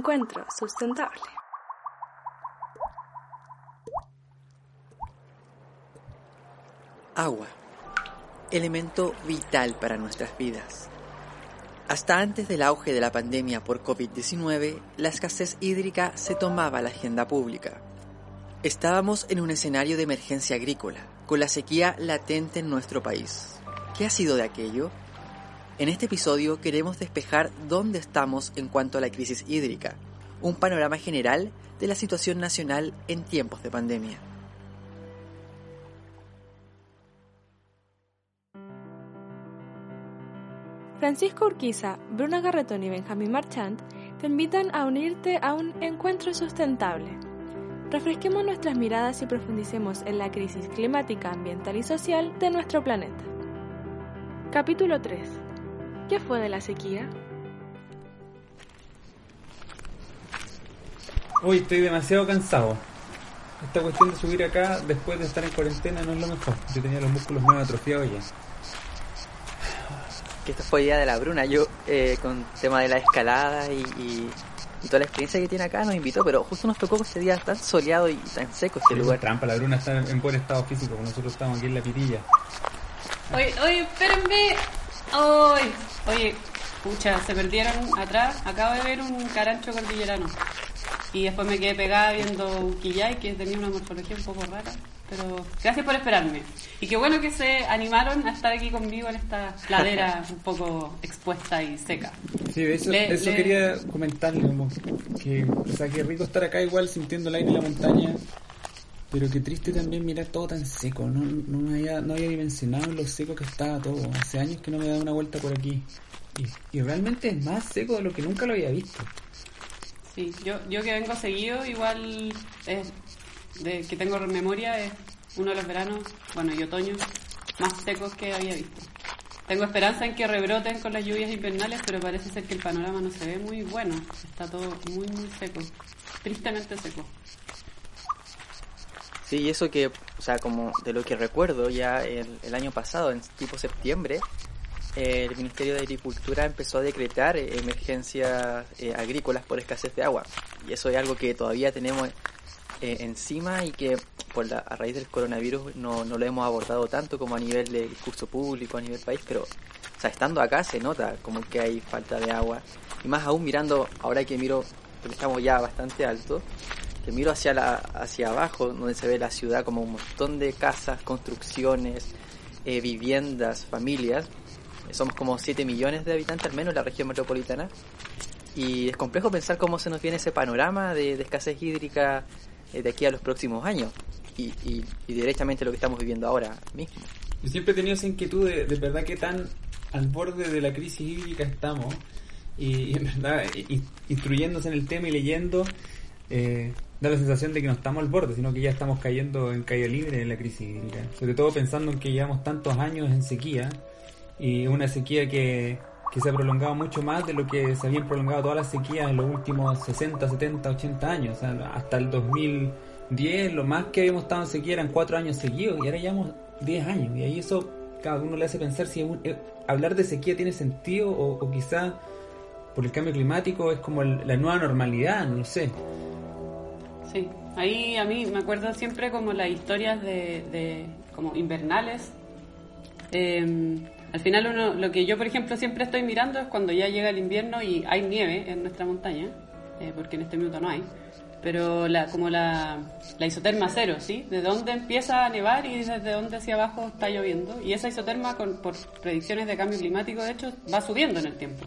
Encuentro sustentable. Agua, elemento vital para nuestras vidas. Hasta antes del auge de la pandemia por COVID-19, la escasez hídrica se tomaba la agenda pública. Estábamos en un escenario de emergencia agrícola, con la sequía latente en nuestro país. ¿Qué ha sido de aquello? En este episodio queremos despejar dónde estamos en cuanto a la crisis hídrica, un panorama general de la situación nacional en tiempos de pandemia. Francisco Urquiza, Bruna Garretón y Benjamín Marchand te invitan a unirte a un encuentro sustentable. Refresquemos nuestras miradas y profundicemos en la crisis climática, ambiental y social de nuestro planeta. Capítulo 3. ¿Qué fue de la sequía? Hoy estoy demasiado cansado. Esta cuestión de subir acá después de estar en cuarentena no es lo mejor. Yo tenía los músculos medio atrofiados ya. Que esta fue idea de la Bruna. Yo, eh, con tema de la escalada y, y- y toda la experiencia que tiene acá, nos invitó, pero justo nos tocó ese día tan soleado y tan seco Pero lugar. es trampa, la Bruna está en buen estado físico, nosotros estamos aquí en la pitilla. Oye, oye, espérenme. Oye, oye, pucha, se perdieron atrás. Acabo de ver un carancho cordillerano. Y después me quedé pegada viendo un quillay que tenía una morfología un poco rara. Pero gracias por esperarme. Y qué bueno que se animaron a estar aquí conmigo en esta ladera un poco expuesta y seca. Sí, eso, Le- eso le- quería comentarle, como que, o sea, qué rico estar acá igual sintiendo el aire de la montaña, pero qué triste también mirar todo tan seco, no, no, había, no había dimensionado lo seco que estaba todo, hace años que no me da una vuelta por aquí, y, y realmente es más seco de lo que nunca lo había visto. Sí, yo, yo que vengo seguido, igual es de que tengo memoria, es uno de los veranos, bueno, y otoño, más secos que había visto. Tengo esperanza en que rebroten con las lluvias invernales, pero parece ser que el panorama no se ve muy bueno. Está todo muy, muy seco. Tristemente seco. Sí, y eso que, o sea, como de lo que recuerdo, ya el, el año pasado, en tipo septiembre, el Ministerio de Agricultura empezó a decretar emergencias eh, agrícolas por escasez de agua. Y eso es algo que todavía tenemos eh, encima y que por la, a raíz del coronavirus no, no lo hemos abordado tanto como a nivel de discurso público, a nivel país, pero o sea, estando acá se nota como que hay falta de agua. Y más aún mirando, ahora que miro, porque estamos ya bastante alto, que miro hacia la hacia abajo donde se ve la ciudad como un montón de casas, construcciones, eh, viviendas, familias. Eh, Somos como 7 millones de habitantes al menos en la región metropolitana. Y es complejo pensar cómo se nos viene ese panorama de, de escasez hídrica eh, de aquí a los próximos años. Y, y, y directamente lo que estamos viviendo ahora mismo. Yo siempre he tenido esa inquietud de, de verdad qué tan al borde de la crisis hídrica estamos y, y en verdad i- instruyéndose en el tema y leyendo eh, da la sensación de que no estamos al borde, sino que ya estamos cayendo en caída libre en la crisis hídrica. Sobre todo pensando en que llevamos tantos años en sequía y una sequía que, que se ha prolongado mucho más de lo que se habían prolongado todas las sequías en los últimos 60, 70, 80 años. O sea, hasta el 2010 lo más que habíamos estado en sequía eran cuatro años seguidos y ahora llevamos 10 años. Y ahí eso cada uno le hace pensar si eh, hablar de sequía tiene sentido o, o quizá por el cambio climático es como la nueva normalidad, no lo sé. Sí, ahí a mí me acuerdo siempre como las historias de, de como invernales. Eh, al final uno, lo que yo por ejemplo siempre estoy mirando es cuando ya llega el invierno y hay nieve en nuestra montaña, eh, porque en este minuto no hay, pero la, como la, la isoterma cero, ¿sí? De dónde empieza a nevar y desde dónde hacia abajo está lloviendo. Y esa isoterma, con, por predicciones de cambio climático, de hecho, va subiendo en el tiempo.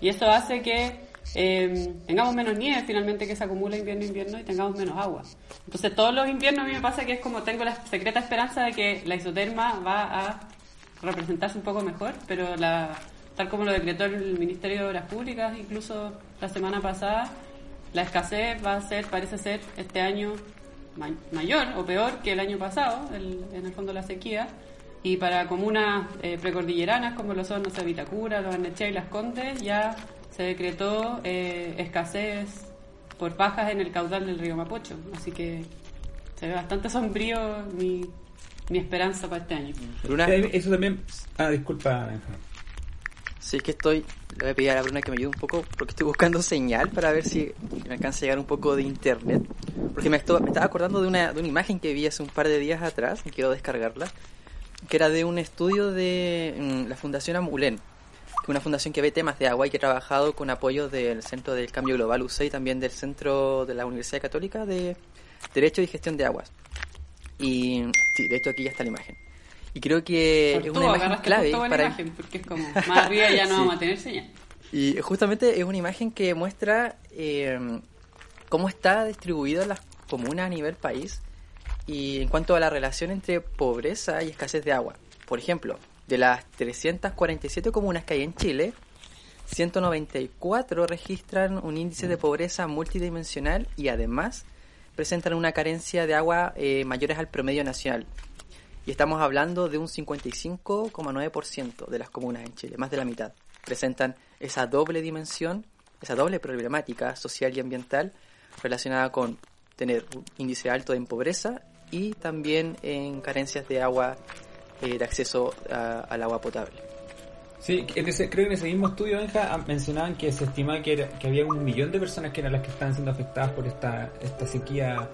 Y eso hace que eh, tengamos menos nieve finalmente que se acumula invierno-invierno y tengamos menos agua. Entonces todos los inviernos a mí me pasa que es como tengo la secreta esperanza de que la isoterma va a representarse un poco mejor, pero la tal como lo decretó el Ministerio de Obras Públicas, incluso la semana pasada, la escasez va a ser, parece ser, este año mayor o peor que el año pasado, en el fondo la sequía. Y para comunas eh, precordilleranas como lo son, no sé, Vitacura, Los Arnechea y Las Condes, ya se decretó eh, escasez por bajas en el caudal del río Mapocho. Así que se ve bastante sombrío mi, mi esperanza para este año. Eso también... Ah, disculpa, Sí, es que estoy, le voy a pedir a la Bruna que me ayude un poco porque estoy buscando señal para ver si me alcanza a llegar un poco de internet. Porque me, estaba acordando de una, de una imagen que vi hace un par de días atrás, y quiero descargarla, que era de un estudio de mm, la Fundación Amulén, una fundación que ve temas de agua y que ha trabajado con apoyo del Centro del Cambio Global UCE y también del Centro de la Universidad Católica de Derecho y Gestión de Aguas. Y sí, de hecho aquí ya está la imagen. Y creo que es una imagen clave para... Imagen, porque es como, más arriba ya no vamos a tener señal. Y justamente es una imagen que muestra eh, cómo está distribuida las comunas a nivel país y en cuanto a la relación entre pobreza y escasez de agua. Por ejemplo, de las 347 comunas que hay en Chile, 194 registran un índice de pobreza multidimensional y además presentan una carencia de agua eh, mayores al promedio nacional, y estamos hablando de un 55,9% de las comunas en Chile, más de la mitad, presentan esa doble dimensión, esa doble problemática social y ambiental relacionada con tener un índice alto de pobreza y también en carencias de agua, de acceso al agua potable. Sí, creo que en ese mismo estudio, Benja, mencionaban que se estimaba que, que había un millón de personas que eran las que estaban siendo afectadas por esta, esta sequía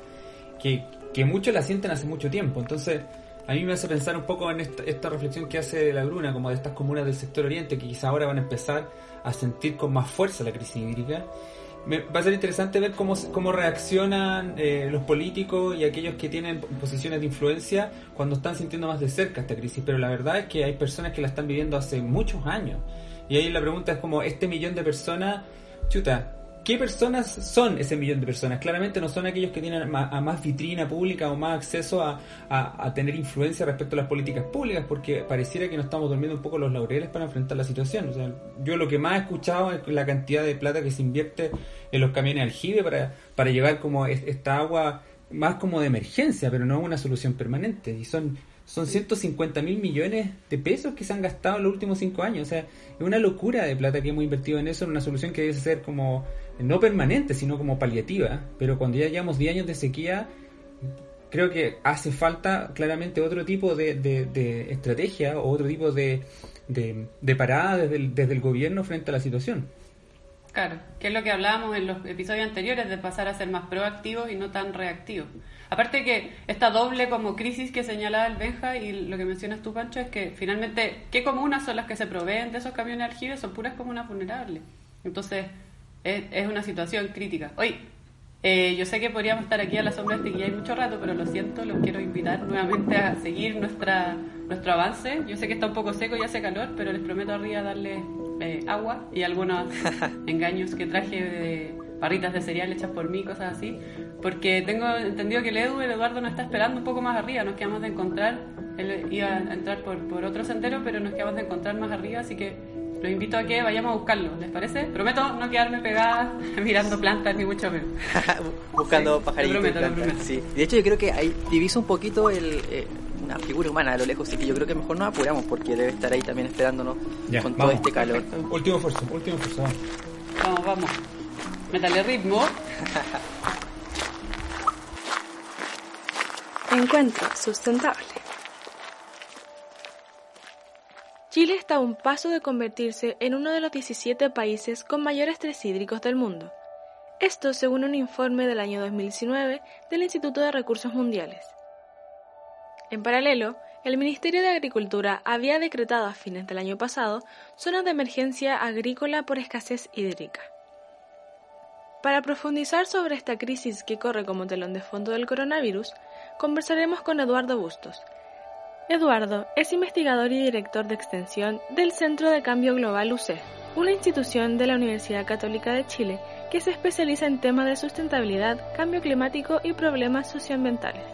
que, que muchos la sienten hace mucho tiempo. Entonces, a mí me hace pensar un poco en esta, reflexión que hace la Bruna, como de estas comunas del sector oriente, que quizá ahora van a empezar a sentir con más fuerza la crisis hídrica. Me, va a ser interesante ver cómo, cómo reaccionan eh, los políticos y aquellos que tienen posiciones de influencia cuando están sintiendo más de cerca esta crisis. Pero la verdad es que hay personas que la están viviendo hace muchos años. Y ahí la pregunta es como, este millón de personas, chuta, ¿Qué personas son ese millón de personas? Claramente no son aquellos que tienen a más vitrina pública o más acceso a, a, tener influencia respecto a las políticas públicas, porque pareciera que nos estamos durmiendo un poco los laureles para enfrentar la situación. O sea, yo lo que más he escuchado es la cantidad de plata que se invierte en los camiones aljibe para, para llevar como esta agua más como de emergencia, pero no una solución permanente. Y son son 150 mil millones de pesos que se han gastado en los últimos cinco años. O sea, es una locura de plata que hemos invertido en eso, en una solución que debe ser como no permanente, sino como paliativa. Pero cuando ya llevamos 10 años de sequía, creo que hace falta claramente otro tipo de, de, estrategia o otro tipo de, de, parada desde el, desde el gobierno frente a la situación. Claro, que es lo que hablábamos en los episodios anteriores de pasar a ser más proactivos y no tan reactivos. Aparte que esta doble como crisis que señalaba el Benja y lo que mencionas tú, Pancho, es que finalmente, ¿qué comunas son las que se proveen de esos camiones de aljibe? Son puras comunas vulnerables. Entonces, es, una situación crítica. Hoy, eh, yo sé que podríamos estar aquí a la sombra de este guía hay mucho rato, pero lo siento, los quiero invitar nuevamente a seguir nuestra, nuestro avance. Yo sé que está un poco seco y hace calor, pero les prometo arriba darle eh, agua y algunos engaños que traje de barritas de cereal hechas por mí, cosas así, porque tengo entendido que el Edu, el Eduardo, nos está esperando un poco más arriba, nos quedamos de encontrar, él iba a entrar por, por otro sendero, pero nos quedamos de encontrar más arriba, así que los invito a que vayamos a buscarlo, ¿les parece? Prometo no quedarme pegada mirando plantas ni mucho menos. Buscando pajaritos. Sí. De hecho, yo creo que ahí divisa un poquito el, eh, una figura humana a lo lejos, así que yo creo que mejor nos apuramos porque debe estar ahí también esperándonos con todo este calor. Último esfuerzo, último esfuerzo. Vamos, vamos. Métale ritmo. Encuentro sustentable. Chile está a un paso de convertirse en uno de los 17 países con mayores estrés hídricos del mundo. Esto según un informe del año 2019 del Instituto de Recursos Mundiales. En paralelo, el Ministerio de Agricultura había decretado a fines del año pasado zonas de emergencia agrícola por escasez hídrica. Para profundizar sobre esta crisis que corre como telón de fondo del coronavirus, conversaremos con Eduardo Bustos. Eduardo es investigador y director de extensión del Centro de Cambio Global UC, una institución de la Universidad Católica de Chile que se especializa en temas de sustentabilidad, cambio climático y problemas socioambientales.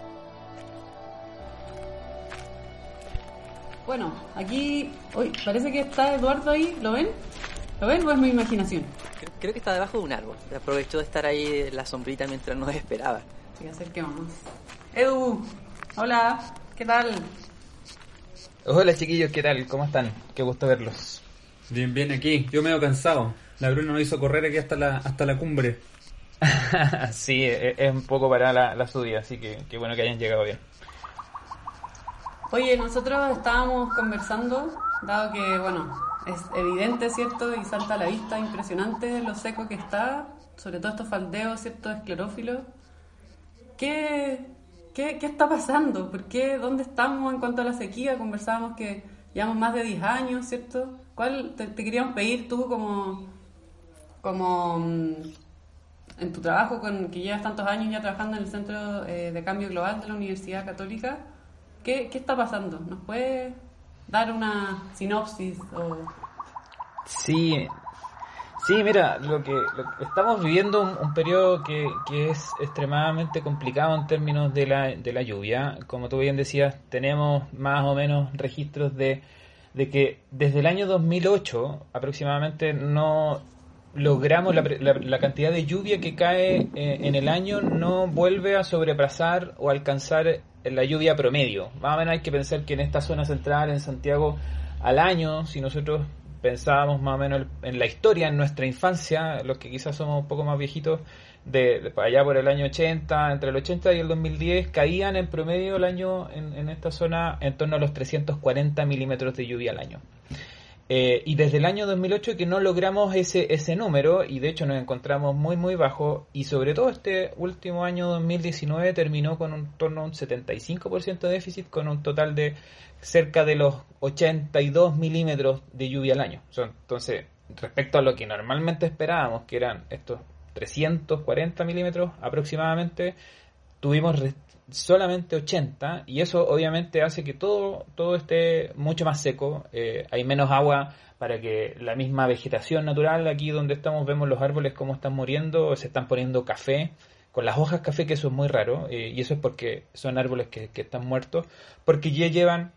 Bueno, aquí, uy, parece que está Eduardo ahí, ¿lo ven? ¿Lo ven o es mi imaginación? Creo, creo que está debajo de un árbol. Aprovechó de estar ahí en la sombrita mientras nos esperaba. Así acerquémonos. Edu, hola, ¿qué tal? Hola chiquillos, ¿qué tal? ¿Cómo están? Qué gusto verlos. Bien, bien aquí. Yo medio cansado. La Bruna nos hizo correr aquí hasta la, hasta la cumbre. sí, e- es un poco para la, la subida, así que qué bueno que hayan llegado bien. Oye, nosotros estábamos conversando, dado que, bueno, es evidente, ¿cierto? Y salta a la vista, impresionante lo seco que está, sobre todo estos faldeos, ¿cierto? Esclerófilos. ¿Qué, qué, qué está pasando? ¿Por qué? ¿Dónde estamos en cuanto a la sequía? Conversábamos que llevamos más de 10 años, ¿cierto? ¿Cuál te, te queríamos pedir tú como, como mm, en tu trabajo, con que llevas tantos años ya trabajando en el Centro eh, de Cambio Global de la Universidad Católica? ¿Qué, qué está pasando? ¿Nos puede dar una sinopsis o Sí, sí, mira, lo que, lo que- estamos viviendo un, un periodo que, que es extremadamente complicado en términos de la, de la lluvia. Como tú bien decías, tenemos más o menos registros de, de que desde el año 2008 aproximadamente no logramos la, la- la cantidad de lluvia que cae eh, en el año no vuelve a sobrepasar o alcanzar la lluvia promedio. Más o menos hay que pensar que en esta zona central, en Santiago, al año, si nosotros pensábamos más o menos en la historia, en nuestra infancia, los que quizás somos un poco más viejitos, de, de allá por el año 80, entre el 80 y el 2010, caían en promedio el año en, en esta zona en torno a los 340 milímetros de lluvia al año. Eh, y desde el año 2008 que no logramos ese, ese número y de hecho nos encontramos muy muy bajo y sobre todo este último año 2019 terminó con un torno a un 75% de déficit con un total de cerca de los 82 milímetros de lluvia al año. Entonces, respecto a lo que normalmente esperábamos, que eran estos 340 milímetros aproximadamente, tuvimos solamente 80 y eso obviamente hace que todo, todo esté mucho más seco, eh, hay menos agua para que la misma vegetación natural, aquí donde estamos vemos los árboles cómo están muriendo, se están poniendo café, con las hojas café que eso es muy raro eh, y eso es porque son árboles que, que están muertos, porque ya llevan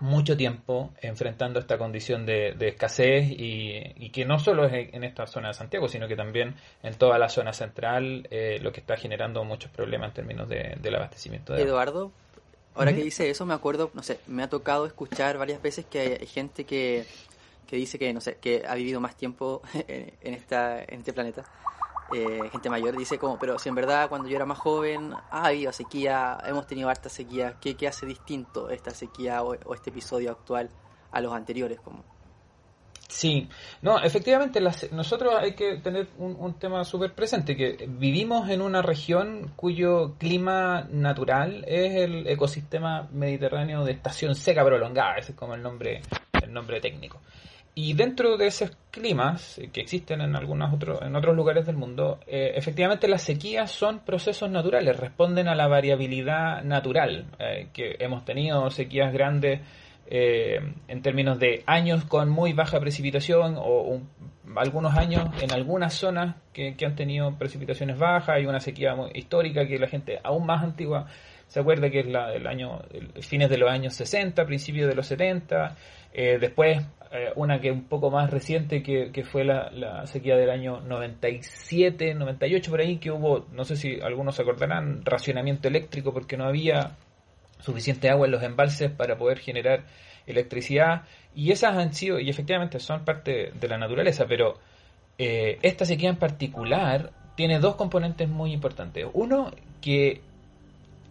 mucho tiempo enfrentando esta condición de, de escasez y, y que no solo es en esta zona de Santiago, sino que también en toda la zona central, eh, lo que está generando muchos problemas en términos de, del abastecimiento de agua. Eduardo, ahora que dice eso, me acuerdo, no sé, me ha tocado escuchar varias veces que hay, hay gente que, que dice que, no sé, que ha vivido más tiempo en, en esta, en este planeta. Eh, gente mayor dice como, pero si en verdad cuando yo era más joven ha habido sequía, hemos tenido harta sequía, ¿qué, qué hace distinto esta sequía o, o este episodio actual a los anteriores? Como, Sí, no, efectivamente las- nosotros hay que tener un, tema súper presente, que vivimos en una región cuyo clima natural es el ecosistema mediterráneo de estación seca prolongada, ese es como el nombre, el nombre técnico. Y dentro de esos climas eh, que existen en algunos otros, en otros lugares del mundo, eh, efectivamente las sequías son procesos naturales, responden a la variabilidad natural, eh, que hemos tenido sequías grandes eh, en términos de años con muy baja precipitación o un- algunos años en algunas zonas que, han tenido precipitaciones bajas. Y una sequía muy histórica que la gente aún más antigua se acuerda que es la del año fines de los años 60 principios de los 70 eh, después eh, una que un poco más reciente que, que fue la, la sequía del año 97 98 por ahí que hubo no sé si algunos se acordarán racionamiento eléctrico porque no había suficiente agua en los embalses para poder generar electricidad. Y esas han sido y efectivamente son parte de la naturaleza pero eh, esta sequía en particular tiene dos componentes muy importantes. Uno que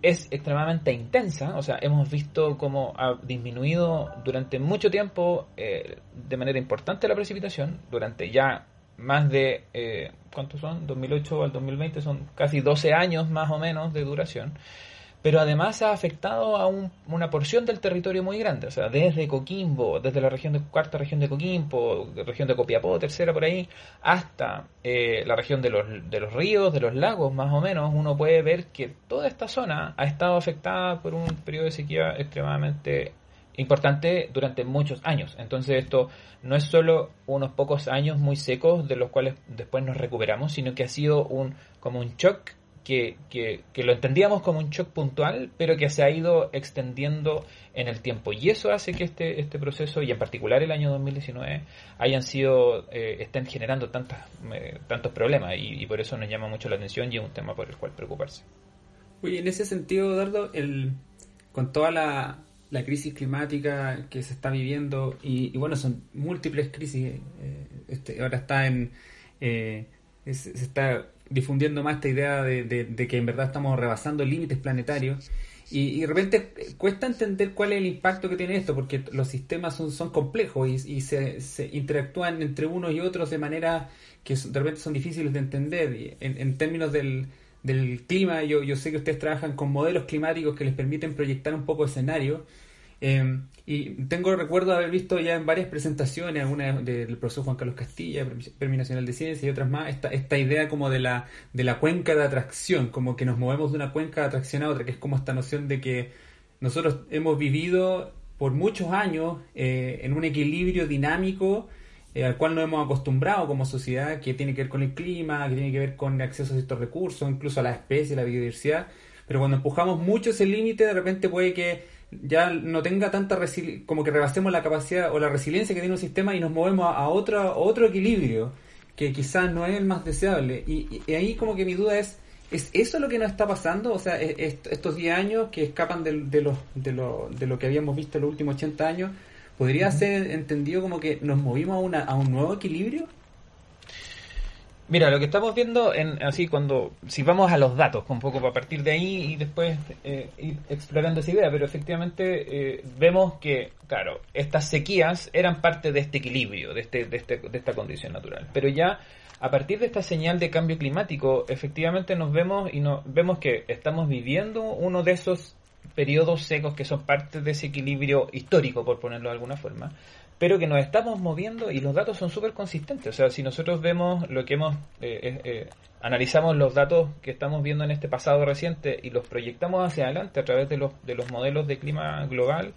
es extremadamente intensa, o sea, hemos visto cómo ha disminuido durante mucho tiempo eh, de manera importante la precipitación, durante ya más de, eh, ¿cuántos son? 2008 al 2020 son casi 12 años más o menos de duración, pero además ha afectado a un- una porción del territorio muy grande, o sea, desde Coquimbo, desde la región de cuarta región de Coquimbo, región de Copiapó, tercera por ahí, hasta eh, la región de los, de los ríos, de los lagos, más o menos, uno puede ver que toda esta zona ha estado afectada por un periodo de sequía extremadamente importante durante muchos años. Entonces esto no es solo unos pocos años muy secos de los cuales después nos recuperamos, sino que ha sido un como un shock que, que, lo entendíamos como un shock puntual, pero que se ha ido extendiendo en el tiempo. Y eso hace que este, este proceso, y en particular el año 2019, hayan sido, eh, estén generando tantas, eh, tantos problemas. Y, por eso nos llama mucho la atención y es un tema por el cual preocuparse. Oye, en ese sentido, Dardo, el, con toda la, la crisis climática que se está viviendo, y, bueno, son múltiples crisis, eh, este, ahora está en... Se está difundiendo más esta idea de, de, que en verdad estamos rebasando límites planetarios. Y, y, de repente cuesta entender cuál es el impacto que tiene esto, porque los sistemas son, son complejos y, y se, se, interactúan entre unos y otros de manera que de repente son difíciles de entender. En, en términos del, del clima, yo, yo sé que ustedes trabajan con modelos climáticos que les permiten proyectar un poco escenario. Eh, y tengo recuerdo de haber visto ya en varias presentaciones, alguna del profesor Juan Carlos Castilla, Premio Nacional de Ciencia y otras más, esta, esta idea como de la, de la cuenca de atracción, como que nos movemos de una cuenca de atracción a otra, que es como esta noción de que nosotros hemos vivido por muchos años eh, en un equilibrio dinámico eh, al cual nos hemos acostumbrado como sociedad, que tiene que ver con el clima, que tiene que ver con el acceso a estos recursos, incluso a la especie, la biodiversidad, pero cuando empujamos mucho ese límite, de repente puede que ya no tenga tanta como que rebasemos la capacidad o la resiliencia que tiene un sistema y nos movemos a, a otro, a otro equilibrio que quizás no es el más deseable. Y, y, ahí como que mi duda es, ¿es eso lo que nos está pasando? O sea, est estos 10 años que escapan de, de, lo, de, lo, de lo que habíamos visto en los últimos 80 años, ¿podría uh -huh. ser entendido como que nos movimos a, una, a un nuevo equilibrio? Mira, lo que estamos viendo, en, así cuando, si vamos a los datos, un poco para partir de ahí y después eh, ir explorando esa idea, pero efectivamente eh, vemos que, claro, estas sequías eran parte de este equilibrio, de, este, de, este, de esta condición natural. Pero ya a partir de esta señal de cambio climático, efectivamente nos vemos y nos vemos que estamos viviendo uno de esos periodos secos que son parte de ese equilibrio histórico, por ponerlo de alguna forma, pero que nos estamos moviendo y los datos son súper consistentes. O sea, si nosotros vemos lo que hemos, eh, eh, analizamos los datos que estamos viendo en este pasado reciente y los proyectamos hacia adelante a través de los, de los modelos de clima global,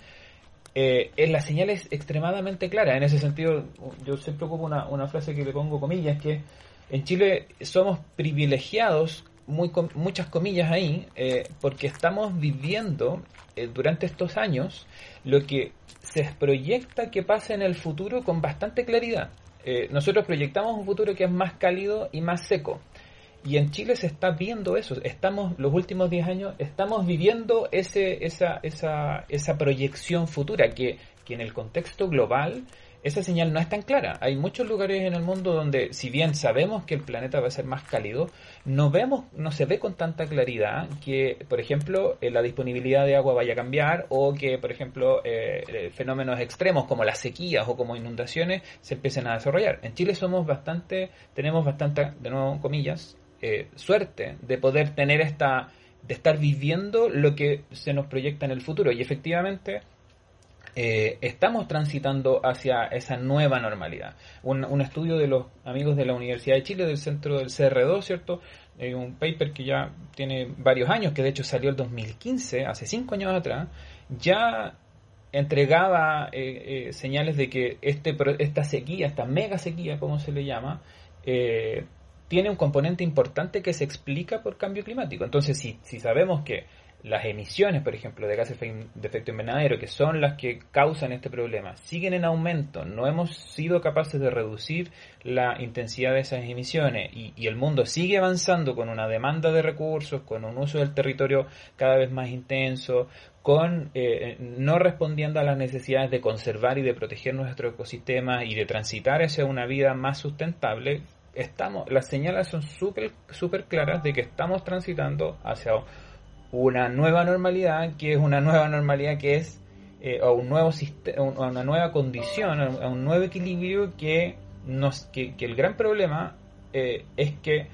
eh, la señal es extremadamente clara. En ese sentido, yo siempre ocupo una, una frase que le pongo comillas, que en Chile somos privilegiados muy, muchas comillas ahí, eh, porque estamos viviendo eh, durante estos años lo que se proyecta que pase en el futuro con bastante claridad. Eh, nosotros proyectamos un futuro que es más cálido y más seco. Y en Chile se está viendo eso. Estamos, los últimos 10 años, estamos viviendo ese, esa, esa, esa proyección futura que, que en el contexto global esa señal no es tan clara. Hay muchos lugares en el mundo donde, si bien sabemos que el planeta va a ser más cálido, no vemos, no se ve con tanta claridad que, por ejemplo, eh, la disponibilidad de agua vaya a cambiar o que, por ejemplo, eh, fenómenos extremos como las sequías o como inundaciones se empiecen a desarrollar. En Chile somos bastante, tenemos bastante, de nuevo comillas, eh, suerte de poder tener esta, de estar viviendo lo que se nos proyecta en el futuro y efectivamente eh, estamos transitando hacia esa nueva normalidad. Un, estudio de los amigos de la Universidad de Chile, del centro del CR2, ¿cierto? Eh, un paper que ya tiene varios años, que de hecho salió el 2015, hace cinco años atrás, ya entregaba eh, eh, señales de que este, esta sequía, esta mega sequía, como se le llama, tiene un componente importante que se explica por cambio climático. Entonces, si, si sabemos que las emisiones, por ejemplo, de gases de efecto invernadero, que son las que causan este problema, siguen en aumento, no hemos sido capaces de reducir la intensidad de esas emisiones y, el mundo sigue avanzando con una demanda de recursos, con un uso del territorio cada vez más intenso, con eh, no respondiendo a las necesidades de conservar y de proteger nuestro ecosistema y de transitar hacia una vida más sustentable, estamos, las señales son súper super claras de que estamos transitando hacia una nueva normalidad, que es una nueva normalidad que es eh, un nuevo una nueva condición, a un nuevo equilibrio que nos, que, que el gran problema eh, es que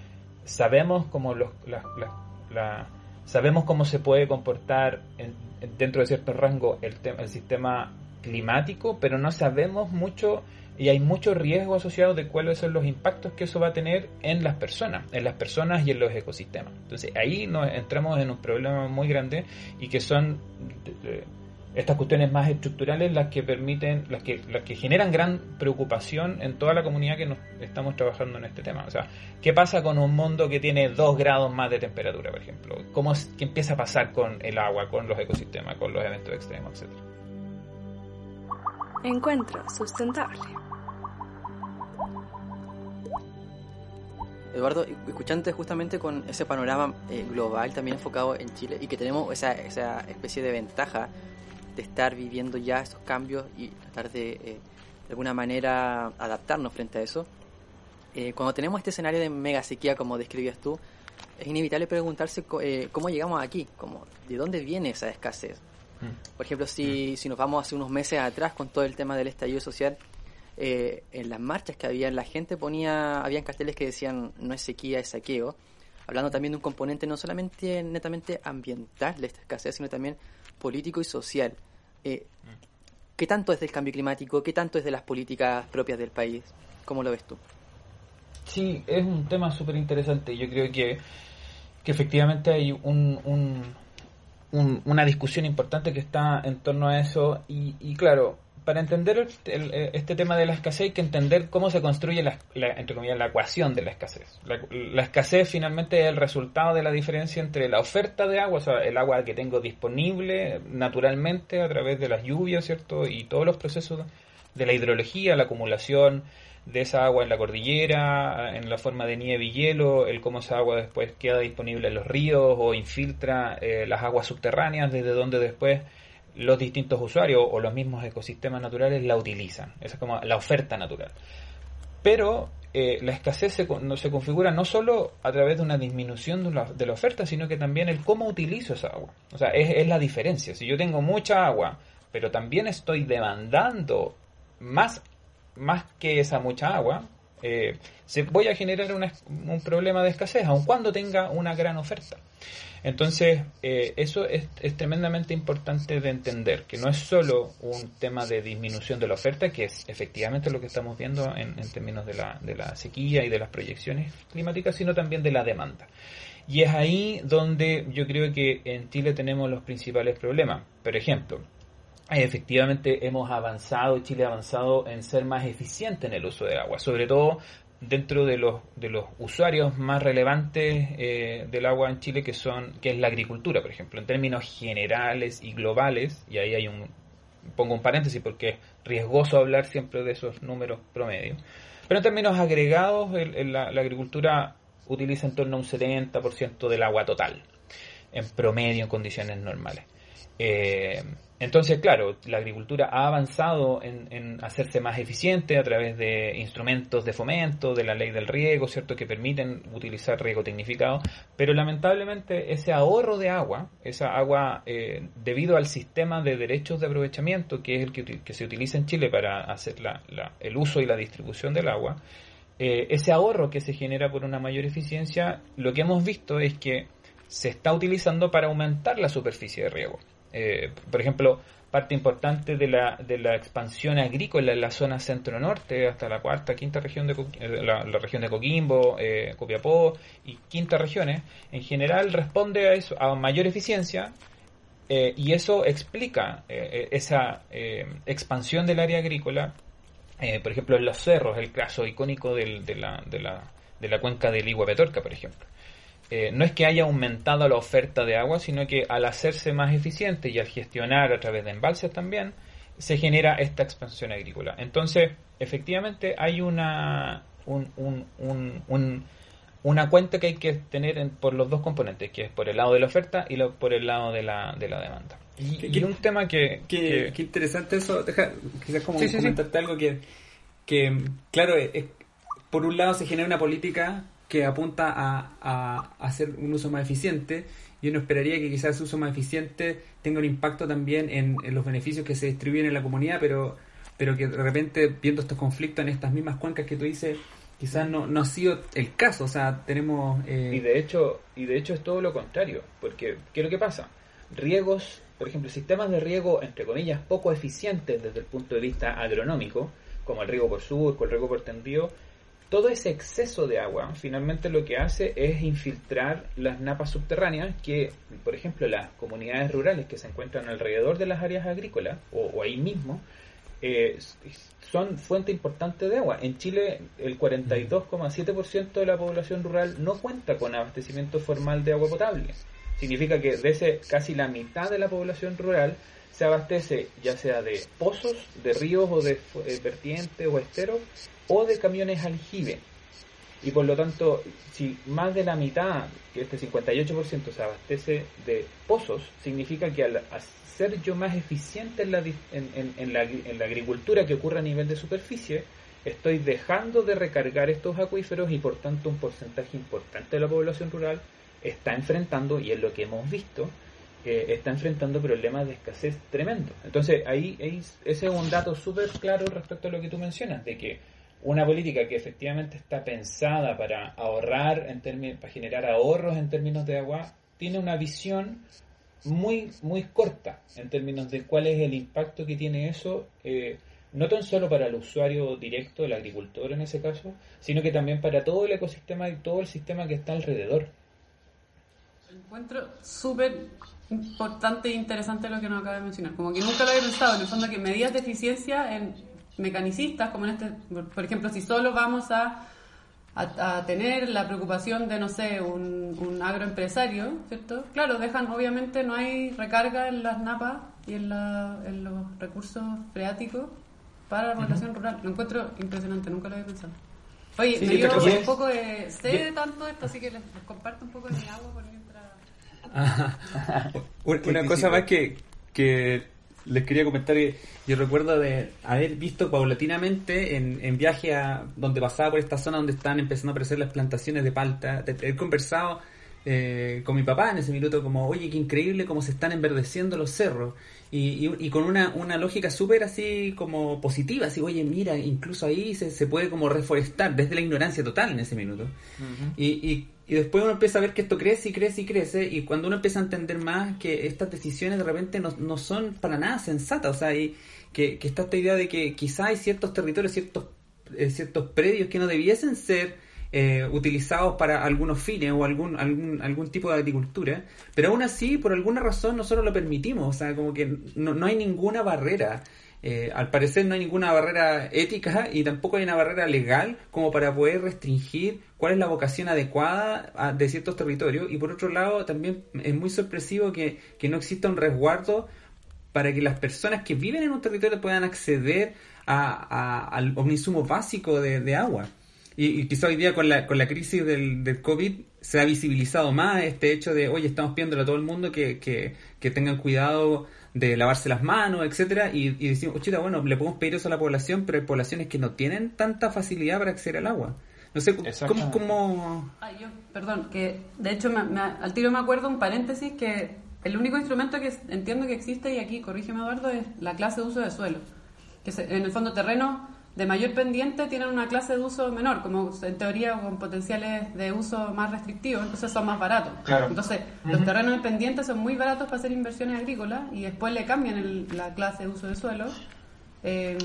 sabemos cómo los, la, sabemos cómo se puede comportar en, dentro de cierto rango el, el sistema climático, pero no sabemos mucho y hay mucho riesgo asociado de cuáles son los impactos que eso va a tener en las personas, en las personas y en los ecosistemas. Entonces ahí nos entramos en un problema muy grande y que son estas cuestiones más estructurales las que permiten, las que, las que generan gran preocupación en toda la comunidad que nos estamos trabajando en este tema. O sea, ¿qué pasa con un mundo que tiene dos grados más de temperatura, por ejemplo? ¿Cómo es, qué empieza a pasar con el agua, con los ecosistemas, con los eventos extremos, etcétera? Encuentro sustentable. Eduardo, escuchante justamente con ese panorama eh, global también enfocado en Chile y que tenemos esa, esa especie de ventaja de estar viviendo ya estos cambios y tratar de, eh, de alguna manera adaptarnos frente a eso. Eh, cuando tenemos este escenario de mega sequía como describías tú, es inevitable preguntarse cómo llegamos aquí, como, de dónde viene esa escasez. Por ejemplo, si, si nos vamos hace unos meses atrás con todo el tema del estallido social, eh, en las marchas que había, la gente ponía, habían carteles que decían no es sequía, es saqueo, hablando también de un componente no solamente netamente ambiental de esta escasez, sino también político y social. Eh, ¿Qué tanto es del cambio climático? ¿Qué tanto es de las políticas propias del país? ¿Cómo lo ves tú? Sí, es un tema súper interesante. Yo creo que, que efectivamente hay un, un, un- una discusión importante que está en torno a eso. Y, y claro, para entender el- el- este tema de la escasez hay que entender cómo se construye la, la- entre comillas, la ecuación de la escasez. La, la escasez finalmente es el resultado de la diferencia entre la oferta de agua, o sea, el agua que tengo disponible naturalmente a través de las lluvias, ¿cierto? Y todos los procesos de la hidrología, la acumulación de esa agua en la cordillera, en la forma de nieve y hielo, el cómo esa agua después queda disponible en los ríos o infiltra eh, las aguas subterráneas, desde donde después los distintos usuarios o los mismos ecosistemas naturales la utilizan. Esa es como la oferta natural. Pero eh, la escasez se, se configura no solo a través de una disminución de la, de la oferta, sino que también el cómo utilizo esa agua. O sea, es, la diferencia. Si yo tengo mucha agua, pero también estoy demandando más, más que esa mucha agua, eh, se, voy a generar un problema de escasez, aun cuando tenga una gran oferta. Entonces, eh, eso es, es tremendamente importante de entender, que no es solo un tema de disminución de la oferta, que es efectivamente lo que estamos viendo en, en términos de la, de la sequía y de las proyecciones climáticas, sino también de la demanda. Y es ahí donde yo creo que en Chile tenemos los principales problemas. Por ejemplo, efectivamente hemos avanzado, Chile ha avanzado en ser más eficiente en el uso del agua, sobre todo dentro de los, de los usuarios más relevantes eh, del agua en Chile, que son que es la agricultura, por ejemplo, en términos generales y globales, y ahí hay un, pongo un paréntesis porque es riesgoso hablar siempre de esos números promedios, pero en términos agregados, el- el- la, la agricultura utiliza en torno a un 70% del agua total, en promedio en condiciones normales. Eh, entonces, claro, la agricultura ha avanzado en, hacerse más eficiente a través de instrumentos de fomento, de la ley del riego, ¿cierto?, que permiten utilizar riego tecnificado, pero lamentablemente ese ahorro de agua, esa agua, eh, debido al sistema de derechos de aprovechamiento, que es el que, se utiliza en Chile para hacer el uso y la distribución del agua, eh, ese ahorro que se genera por una mayor eficiencia, lo que hemos visto es que se está utilizando para aumentar la superficie de riego. Eh, por ejemplo, parte importante de la, de la expansión agrícola en la zona centro-norte, hasta la cuarta, quinta región de Coqui- eh, la, región de Coquimbo, eh, Copiapó y quinta regiones, en general responde a eso, a mayor eficiencia, eh, y eso explica eh, esa expansión del área agrícola por ejemplo, en los cerros, el caso icónico del- de, la, de, la, de la cuenca del Igua Petorca, por ejemplo. Eh, no es que haya aumentado la oferta de agua, sino que al hacerse más eficiente y al gestionar a través de embalses también, se genera esta expansión agrícola. Entonces, efectivamente, hay una, un, un- un- un- una cuenta que hay que tener en- por los dos componentes, que es por el lado de la oferta y lo- por el lado de la, de la demanda. Y, ¿Qué- y qué- un tema que... Qué, que- qué interesante eso. Deja, quizás como Sí, sí, sí. comentarte algo que, que claro, es- por un lado se genera una política que apunta a, a hacer un uso más eficiente y uno esperaría que quizás ese uso más eficiente tenga un impacto también en, los beneficios que se distribuyen en la comunidad, pero, pero que de repente viendo estos conflictos en estas mismas cuencas que tú dices, quizás no, no ha sido el caso. O sea, tenemos... eh, Y de hecho, y de hecho es todo lo contrario, porque ¿qué es lo que pasa? Riegos, por ejemplo, sistemas de riego entre comillas poco eficientes desde el punto de vista agronómico, como el riego por surco, el riego por tendido, todo ese exceso de agua finalmente lo que hace es infiltrar las napas subterráneas que, por ejemplo, las comunidades rurales que se encuentran alrededor de las áreas agrícolas o, ahí mismo, eh, son fuente importante de agua. En Chile el 42,7% de la población rural no cuenta con abastecimiento formal de agua potable. Significa que de ese casi la mitad de la población rural se abastece ya sea de pozos, de ríos o de eh, vertientes o esteros o de camiones aljibe. Y por lo tanto, si más de la mitad, que este 58% se abastece de pozos, significa que al ser yo más eficiente en la, en, la, en la agricultura que ocurre a nivel de superficie, estoy dejando de recargar estos acuíferos y por tanto un porcentaje importante de la población rural está enfrentando, y es lo que hemos visto, está enfrentando problemas de escasez tremendo. Entonces, ahí, ese es un dato súper claro respecto a lo que tú mencionas, de que una política que efectivamente está pensada para ahorrar, en términos, para generar ahorros en términos de agua, tiene una visión muy, muy corta en términos de cuál es el impacto que tiene eso, eh, no tan solo para el usuario directo, el agricultor en ese caso, sino que también para todo el ecosistema y todo el sistema que está alrededor. Encuentro súper importante e interesante lo que nos acaba de mencionar. Como que nunca lo había pensado, en el fondo que medidas de eficiencia en mecanicistas, como en este, por ejemplo, si solo vamos a, a, tener la preocupación de, no sé, un, un, agroempresario, ¿cierto? Claro, dejan, obviamente no hay recarga en las napas y en, la, en los recursos freáticos para la población rural. Lo encuentro impresionante, nunca lo había pensado. Oye, me dio un poco de... Sé tanto esto, así que les, comparto un poco de mi agua por una cosa más que, que les quería comentar yo recuerdo de haber visto paulatinamente en, en viaje a donde pasaba por esta zona donde están empezando a aparecer las plantaciones de palta, he conversado eh, con mi papá en ese minuto como, oye, qué increíble cómo se están enverdeciendo los cerros. Y, y, con una, una lógica súper así como positiva, así, oye, mira, incluso ahí se, se puede como reforestar desde la ignorancia total en ese minuto. y, y, y, después uno empieza a ver que esto crece y crece y crece, y cuando uno empieza a entender más que estas decisiones de repente no, no son para nada sensatas, o sea, y que, que está esta idea de que quizá hay ciertos territorios, ciertos, eh, ciertos predios que no debiesen ser eh, utilizados para algunos fines o algún, algún, algún tipo de agricultura, pero aún así, por alguna razón, nosotros lo permitimos, o sea, como que no, no hay ninguna barrera. Eh, al parecer no hay ninguna barrera ética y tampoco hay una barrera legal como para poder restringir cuál es la vocación adecuada de ciertos territorios y por otro lado también es muy sorpresivo que, que no exista un resguardo para que las personas que viven en un territorio puedan acceder a, a, un insumo básico de agua. Y, quizá hoy día con la, con la crisis del, del COVID se ha visibilizado más este hecho de, oye, estamos pidiéndole a todo el mundo que, que, que tengan cuidado de lavarse las manos, etcétera, y, y decimos, oh, bueno, le podemos pedir eso a la población, pero hay poblaciones que no tienen tanta facilidad para acceder al agua. No sé, ¿cómo...? cómo... Ay, yo, perdón, que de hecho me, al tiro me acuerdo un paréntesis que el único instrumento que entiendo que existe, y aquí corrígeme Eduardo, es la clase de uso de suelo. Que en el fondo terreno de mayor pendiente tienen una clase de uso menor, como en teoría con potenciales de uso más restrictivos, entonces son más baratos. Entonces, los terrenos pendientes son muy baratos para hacer inversiones agrícolas y después le cambian la clase de uso de suelo. Eh,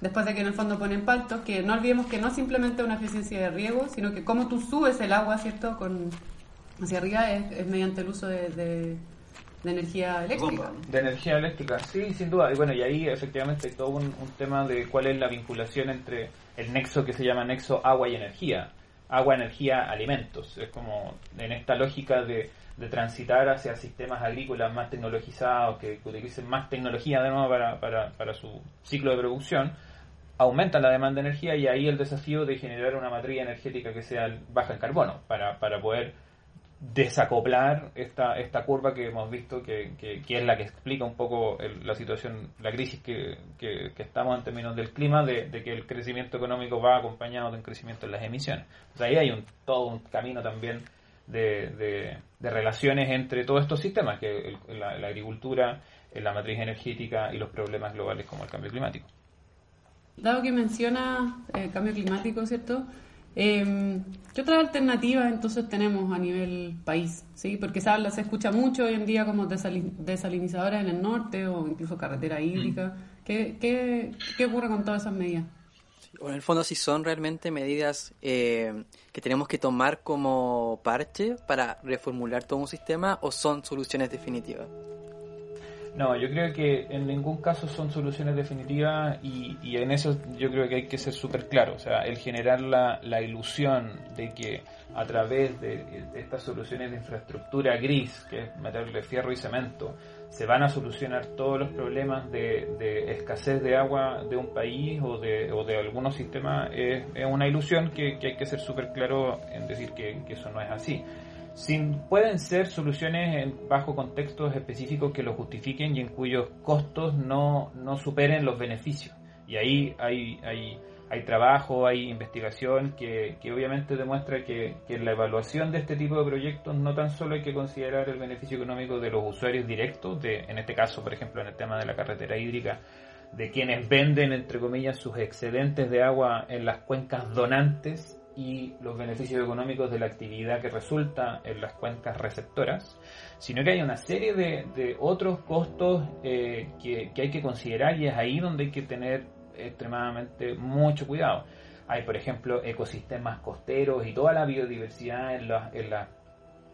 después de que en el fondo ponen paltos, que no olvidemos que no simplemente una eficiencia de riego, sino que como tú subes el agua, ¿cierto?, con hacia arriba es, mediante el uso de de energía eléctrica. De energía eléctrica, sí, sin duda. Y bueno, y ahí efectivamente todo un, tema de cuál es la vinculación entre el nexo que se llama nexo agua y energía. Agua, energía, alimentos. Es como en esta lógica de, de transitar hacia sistemas agrícolas más tecnologizados, que, utilicen más tecnología de nuevo para, para, para su ciclo de producción, aumentan la demanda de energía y ahí el desafío de generar una matriz energética que sea baja en carbono para, para poder desacoplar esta, esta curva que hemos visto, que, que, es la que explica un poco la situación, la crisis que, que, estamos en términos del clima, de, que el crecimiento económico va acompañado de un crecimiento en las emisiones. Ahí hay un, todo un camino también de, de, relaciones entre todos estos sistemas, que la, agricultura, la matriz energética y los problemas globales como el cambio climático. Dado que menciona el eh, cambio climático, ¿cierto? Eh, ¿Qué otras alternativas entonces tenemos a nivel país? ¿sí? Porque se, habla, se escucha mucho hoy en día como desalinizadoras en el norte o incluso carretera hídrica. ¿Qué, qué, qué ocurre con todas esas medidas? Bueno, en el fondo, si son realmente medidas eh, que tenemos que tomar como parche para reformular todo un sistema o son soluciones definitivas. No, yo creo que en ningún caso son soluciones definitivas y, en eso yo creo que hay que ser súper claro. O sea, el generar la, la, ilusión de que a través de, estas soluciones de infraestructura gris, que es meterle fierro y cemento, se van a solucionar todos los problemas de, escasez de agua de un país o de, o de algunos sistemas, es, una ilusión que, hay que ser súper claro en decir que eso no es así. Sin, pueden ser soluciones en, bajo contextos específicos que lo justifiquen y en cuyos costos no, no superen los beneficios. Y ahí hay, hay, hay trabajo, hay investigación que, que obviamente demuestra que, que, en la evaluación de este tipo de proyectos no tan solo hay que considerar el beneficio económico de los usuarios directos, de, en este caso, por ejemplo, en el tema de la carretera hídrica, de quienes venden, entre comillas, sus excedentes de agua en las cuencas donantes y los beneficios económicos de la actividad que resulta en las cuencas receptoras, sino que hay una serie de, otros costos eh, que, que, hay que considerar y es ahí donde hay que tener extremadamente mucho cuidado. Hay, por ejemplo, ecosistemas costeros y toda la biodiversidad en la, en la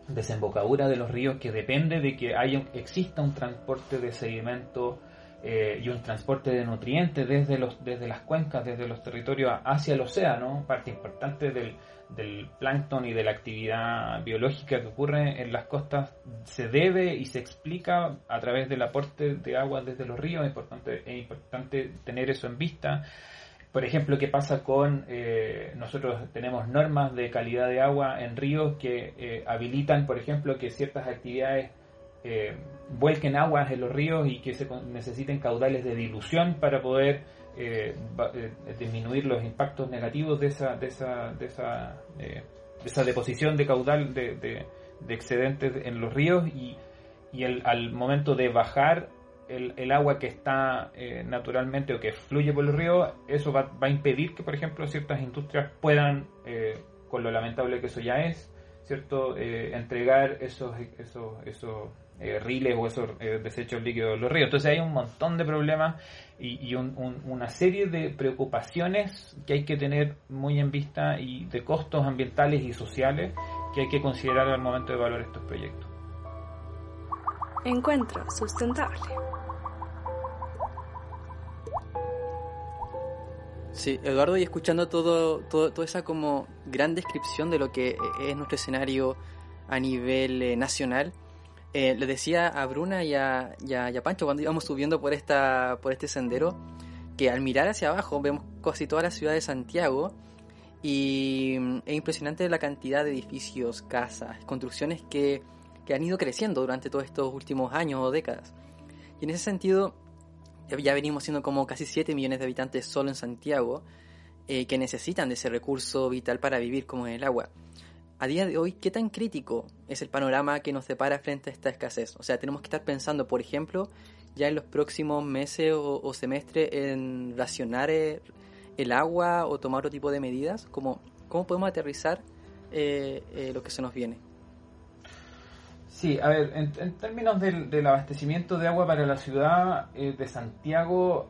desembocadura de los ríos que depende de que haya, exista un transporte de sedimentos eh, y un transporte de nutrientes desde, los, desde las cuencas, desde los territorios hacia el océano, parte importante del, del plancton y de la actividad biológica que ocurre en las costas, se debe y se explica a través del aporte de agua desde los ríos. Es importante, es importante tener eso en vista. Por ejemplo, ¿qué pasa con eh, nosotros tenemos normas de calidad de agua en ríos que eh, habilitan, por ejemplo, que ciertas actividades eh, vuelquen aguas en los ríos y que se necesiten caudales de dilución para poder eh, eh, disminuir los impactos negativos de esa, de esa, de esa, eh, de esa deposición de caudal de, de, de, excedentes en los ríos y, y el, al momento de bajar el, el agua que está eh, naturalmente o que fluye por los ríos, eso va, va, a impedir que, por ejemplo, ciertas industrias puedan, con lo lamentable que eso ya es, ¿cierto? entregar esos, esos, esos eh, riles o esos eh, desechos líquidos de los ríos. Entonces hay un montón de problemas y, y un, un, una serie de preocupaciones que hay que tener muy en vista y de costos ambientales y sociales que hay que considerar al momento de evaluar estos proyectos. Encuentro sustentable. Sí, Eduardo, y escuchando todo, todo, toda esa como gran descripción de lo que es nuestro escenario a nivel eh, nacional, eh, le decía a Bruna y a, a, Pancho cuando íbamos subiendo por, esta, por este sendero que al mirar hacia abajo vemos casi toda la ciudad de Santiago y mm, es impresionante la cantidad de edificios, casas, construcciones que, que han ido creciendo durante todos estos últimos años o décadas. Y en ese sentido ya venimos siendo como casi 7 millones de habitantes solo en Santiago eh, que necesitan de ese recurso vital para vivir como en el agua a día de hoy, ¿qué tan crítico es el panorama que nos depara frente a esta escasez? O sea, tenemos que estar pensando, por ejemplo, ya en los próximos meses o, o semestres en racionar el agua o tomar otro tipo de medidas. ¿Cómo, cómo podemos aterrizar eh, eh, lo que se nos viene? Sí, a ver, en, términos del, abastecimiento de agua para la ciudad eh, de Santiago,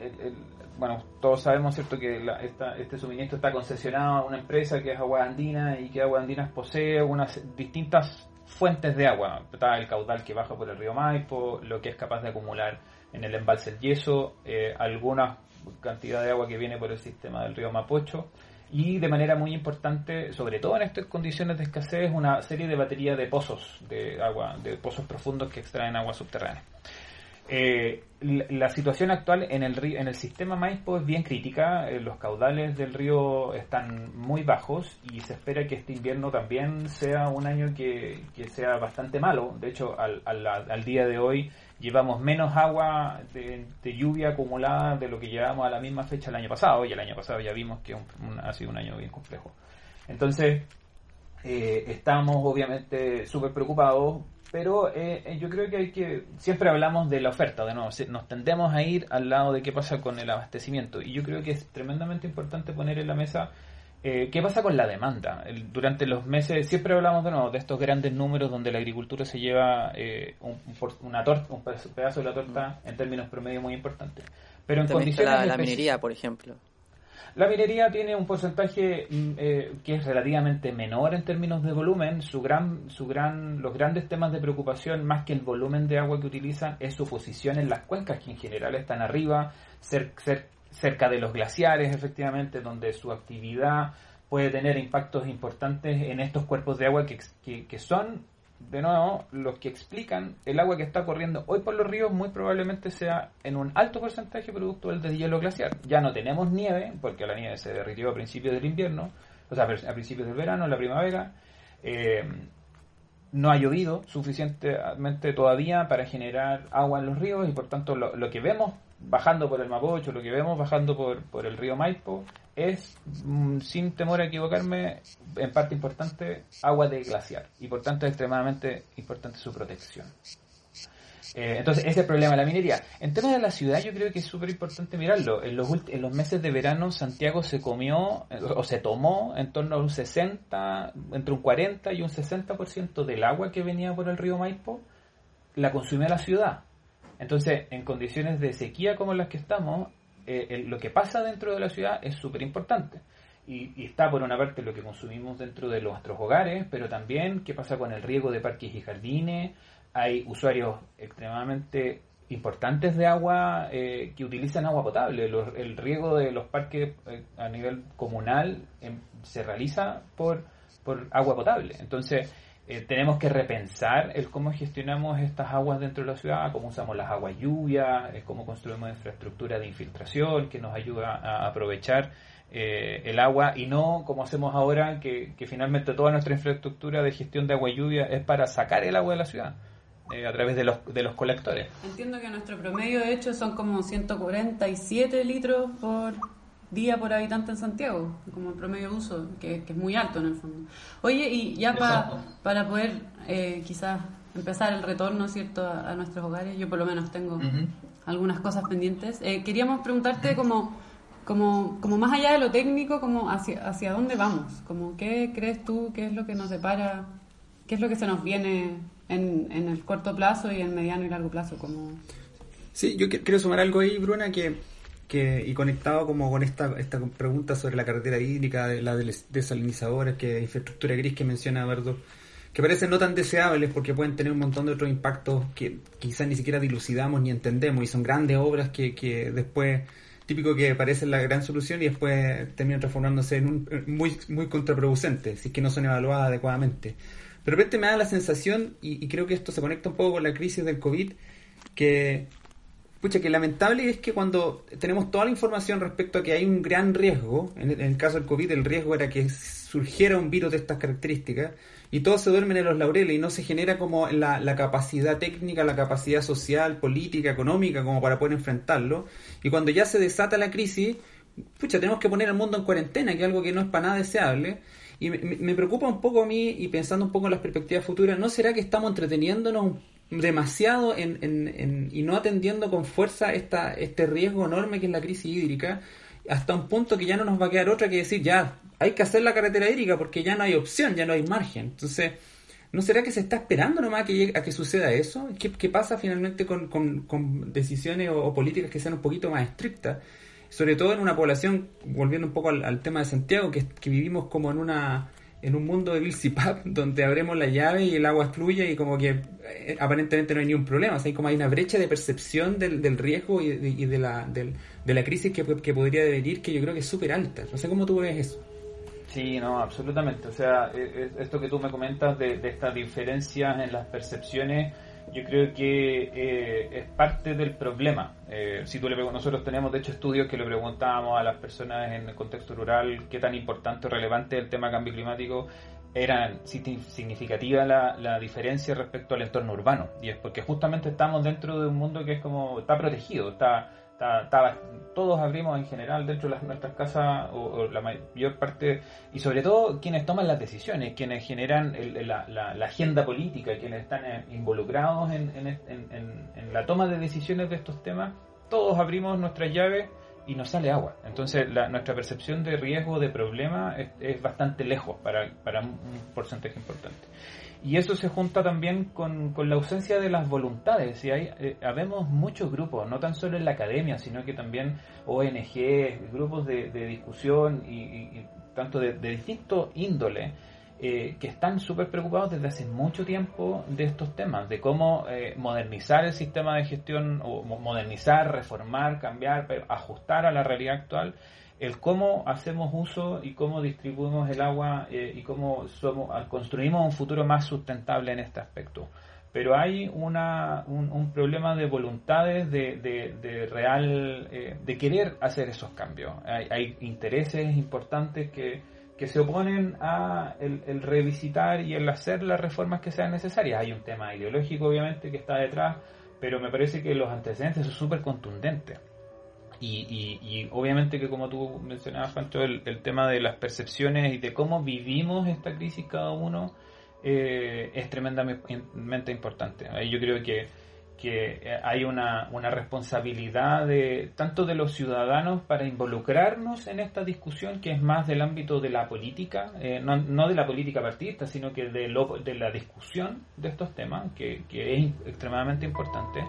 el, bueno, todos sabemos, ¿cierto?, que la, esta, este suministro está concesionado a una empresa que es Agua Andina y que Agua Andina posee unas distintas fuentes de agua. Está el caudal que baja por el río Maipo, lo que es capaz de acumular en el embalse el yeso, eh, alguna cantidad de agua que viene por el sistema del río Mapocho y de manera muy importante, sobre todo en estas condiciones de escasez, una serie de baterías de pozos de agua, de pozos profundos que extraen agua subterránea. Eh, la situación actual en el río, en el sistema Maipo es bien crítica. Eh, los caudales del río están muy bajos y se espera que este invierno también sea un año que, sea bastante malo. De hecho, al, al, al, día de hoy llevamos menos agua de, lluvia acumulada de lo que llevamos a la misma fecha el año pasado. Y el año pasado ya vimos que un, un, ha sido un año bien complejo. Entonces, eh, estamos obviamente súper preocupados pero eh, yo creo que hay que siempre hablamos de la oferta de nuevo nos tendemos a ir al lado de qué pasa con el abastecimiento y yo creo que es tremendamente importante poner en la mesa eh, qué pasa con la demanda. El, durante los meses siempre hablamos de nuevo de estos grandes números donde la agricultura se lleva eh, un, una torta un pedazo de la torta en términos promedio muy importante pero en También condiciones la, la minería por ejemplo La minería tiene un porcentaje mm, eh, que es relativamente menor en términos de volumen. Su gran, su gran, los grandes temas de preocupación, más que el volumen de agua que utilizan, es su posición en las cuencas, que en general están arriba, cerca de los glaciares, efectivamente, donde su actividad puede tener impactos importantes en estos cuerpos de agua que, son de nuevo, los que explican el agua que está corriendo hoy por los ríos muy probablemente sea en un alto porcentaje producto del deshielo glaciar. Ya no tenemos nieve, porque la nieve se derritió a principios del invierno, o sea, a principios del verano, en la primavera. Eh, no ha llovido suficientemente todavía para generar agua en los ríos y por tanto lo, lo que vemos bajando por el Mapocho, lo que vemos bajando por, por el río Maipo, es, mm, sin temor a equivocarme, en parte importante, agua de glaciar. Y por tanto es extremadamente importante su protección. Eh, entonces, ese es el problema de la minería. En temas de la ciudad, yo creo que es súper importante mirarlo. En los, en los meses de verano, Santiago se comió o se tomó en torno a un 60, entre un 40 y un 60% del agua que venía por el río Maipo, la consumió la ciudad. Entonces, en condiciones de sequía como las que estamos, eh, lo que pasa dentro de la ciudad es súper importante. Y, está por una parte lo que consumimos dentro de nuestros hogares, pero también qué pasa con el riego de parques y jardines. Hay usuarios extremadamente importantes de agua eh, que utilizan agua potable. el riego de los parques eh, a nivel comunal em, se realiza por, por agua potable. Entonces, eh, tenemos que repensar el cómo gestionamos estas aguas dentro de la ciudad, cómo usamos las aguas lluvias, cómo construimos infraestructura de infiltración que nos ayuda a aprovechar eh, el agua y no como hacemos ahora que, finalmente toda nuestra infraestructura de gestión de agua y lluvia es para sacar el agua de la ciudad. Eh, a través de los, de los colectores. Entiendo que nuestro promedio de hecho son como 147 litros por día por habitante en Santiago, como el promedio de uso, que, es muy alto en el fondo. Oye, y ya para poder eh, quizás empezar el retorno, ¿cierto?, a, nuestros hogares, yo por lo menos tengo algunas cosas pendientes. Eh, queríamos preguntarte como, como, como más allá de lo técnico, como hacia, hacia dónde vamos, como qué crees tú, qué es lo que nos depara, qué es lo que se nos viene en, en el corto plazo y en mediano y largo plazo, como... Sí, yo quiero sumar algo ahí, Bruna, que que, y conectado como con esta, esta pregunta sobre la carretera hídrica, de la de desalinizadores, que infraestructura gris que menciona Verdo, que parecen no tan deseables porque pueden tener un montón de otros impactos que quizás ni siquiera dilucidamos ni entendemos y son grandes obras que, que después típico que parecen la gran solución y después terminan transformándose en un muy muy contraproducente si es que no son evaluadas adecuadamente. De repente me da la sensación, y, y creo que esto se conecta un poco con la crisis del COVID, que Escucha, que lamentable es que cuando tenemos toda la información respecto a que hay un gran riesgo, en el, caso del COVID el riesgo era que surgiera un virus de estas características, y todos se duermen en los laureles y no se genera como la, la, capacidad técnica, la capacidad social, política, económica como para poder enfrentarlo. Y cuando ya se desata la crisis, pucha, tenemos que poner al mundo en cuarentena, que es algo que no es para nada deseable. Y me, me preocupa un poco a mí, y pensando un poco en las perspectivas futuras, ¿no será que estamos entreteniéndonos un demasiado en, en, y no atendiendo con fuerza esta, este riesgo enorme que es la crisis hídrica, hasta un punto que ya no nos va a quedar otra que decir, ya, hay que hacer la carretera hídrica porque ya no hay opción, ya no hay margen. Entonces, ¿no será que se está esperando nomás a que, que suceda eso? ¿Qué, qué pasa finalmente con, con, decisiones o, políticas que sean un poquito más estrictas? Sobre todo en una población, volviendo un poco al, al tema de Santiago, que, que vivimos como en una en un mundo de Bill donde abremos la llave y el agua fluye y como que eh, aparentemente no hay ni un problema. O sea, hay como hay una brecha de percepción del, del riesgo y, de, la, de la crisis que, que podría venir que yo creo que es súper alta. No sé cómo tú ves eso. Sí, no, absolutamente. O sea, e, e, esto que tú me comentas de, de estas diferencias en las percepciones yo creo que eh, es parte del problema. Eh, si tú le nosotros tenemos de hecho estudios que le preguntábamos a las personas en el contexto rural qué tan importante o relevante el tema cambio climático era significativa la, la, diferencia respecto al entorno urbano y es porque justamente estamos dentro de un mundo que es como está protegido, está todos abrimos en general dentro de nuestras casas, o, la mayor parte, y sobre todo quienes toman las decisiones, quienes generan la, agenda política, quienes están eh, involucrados en, la toma de decisiones de estos temas, todos abrimos nuestras llaves y no sale agua. Entonces la, nuestra percepción de riesgo, de problema, es, bastante lejos para, para, un porcentaje importante. Y eso se junta también con, con la ausencia de las voluntades. Y hay, eh, habemos muchos grupos, no tan solo en la academia, sino que también ONG, grupos de, de discusión y, tanto de, de distinto índole, eh, que están súper preocupados desde hace mucho tiempo de estos temas, de cómo eh, modernizar el sistema de gestión, o modernizar, reformar, cambiar, ajustar a la realidad actual, el cómo hacemos uso y cómo distribuimos el agua eh, y cómo somos, construimos un futuro más sustentable en este aspecto. Pero hay una, un, problema de voluntades, de, real, de querer hacer esos cambios. Hay, intereses importantes que, se oponen a revisitar y el hacer las reformas que sean necesarias. Hay un tema ideológico, obviamente, que está detrás, pero me parece que los antecedentes son súper contundentes. Y, y, obviamente que como tú mencionabas, Pancho, el, el, tema de las percepciones y de cómo vivimos esta crisis cada uno eh, es tremendamente importante. Yo creo que que eh, hay una, una, responsabilidad de tanto de los ciudadanos para involucrarnos en esta discusión que es más del ámbito de la política, eh, no, no, de la política partidista, sino que de, lo, de la discusión de estos temas, que, que es extremadamente importante,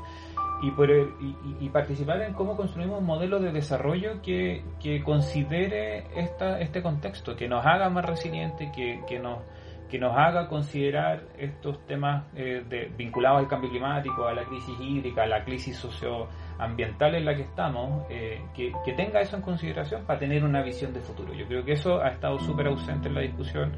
y, por y, participar en cómo construimos un modelo de desarrollo que, que considere esta, este contexto, que nos haga más resilientes, que, que nos que nos haga considerar estos temas eh, de, vinculados al cambio climático, a la crisis hídrica, a la crisis socioambiental en la que estamos, eh, que, tenga eso en consideración para tener una visión de futuro. Yo creo que eso ha estado súper ausente en la discusión.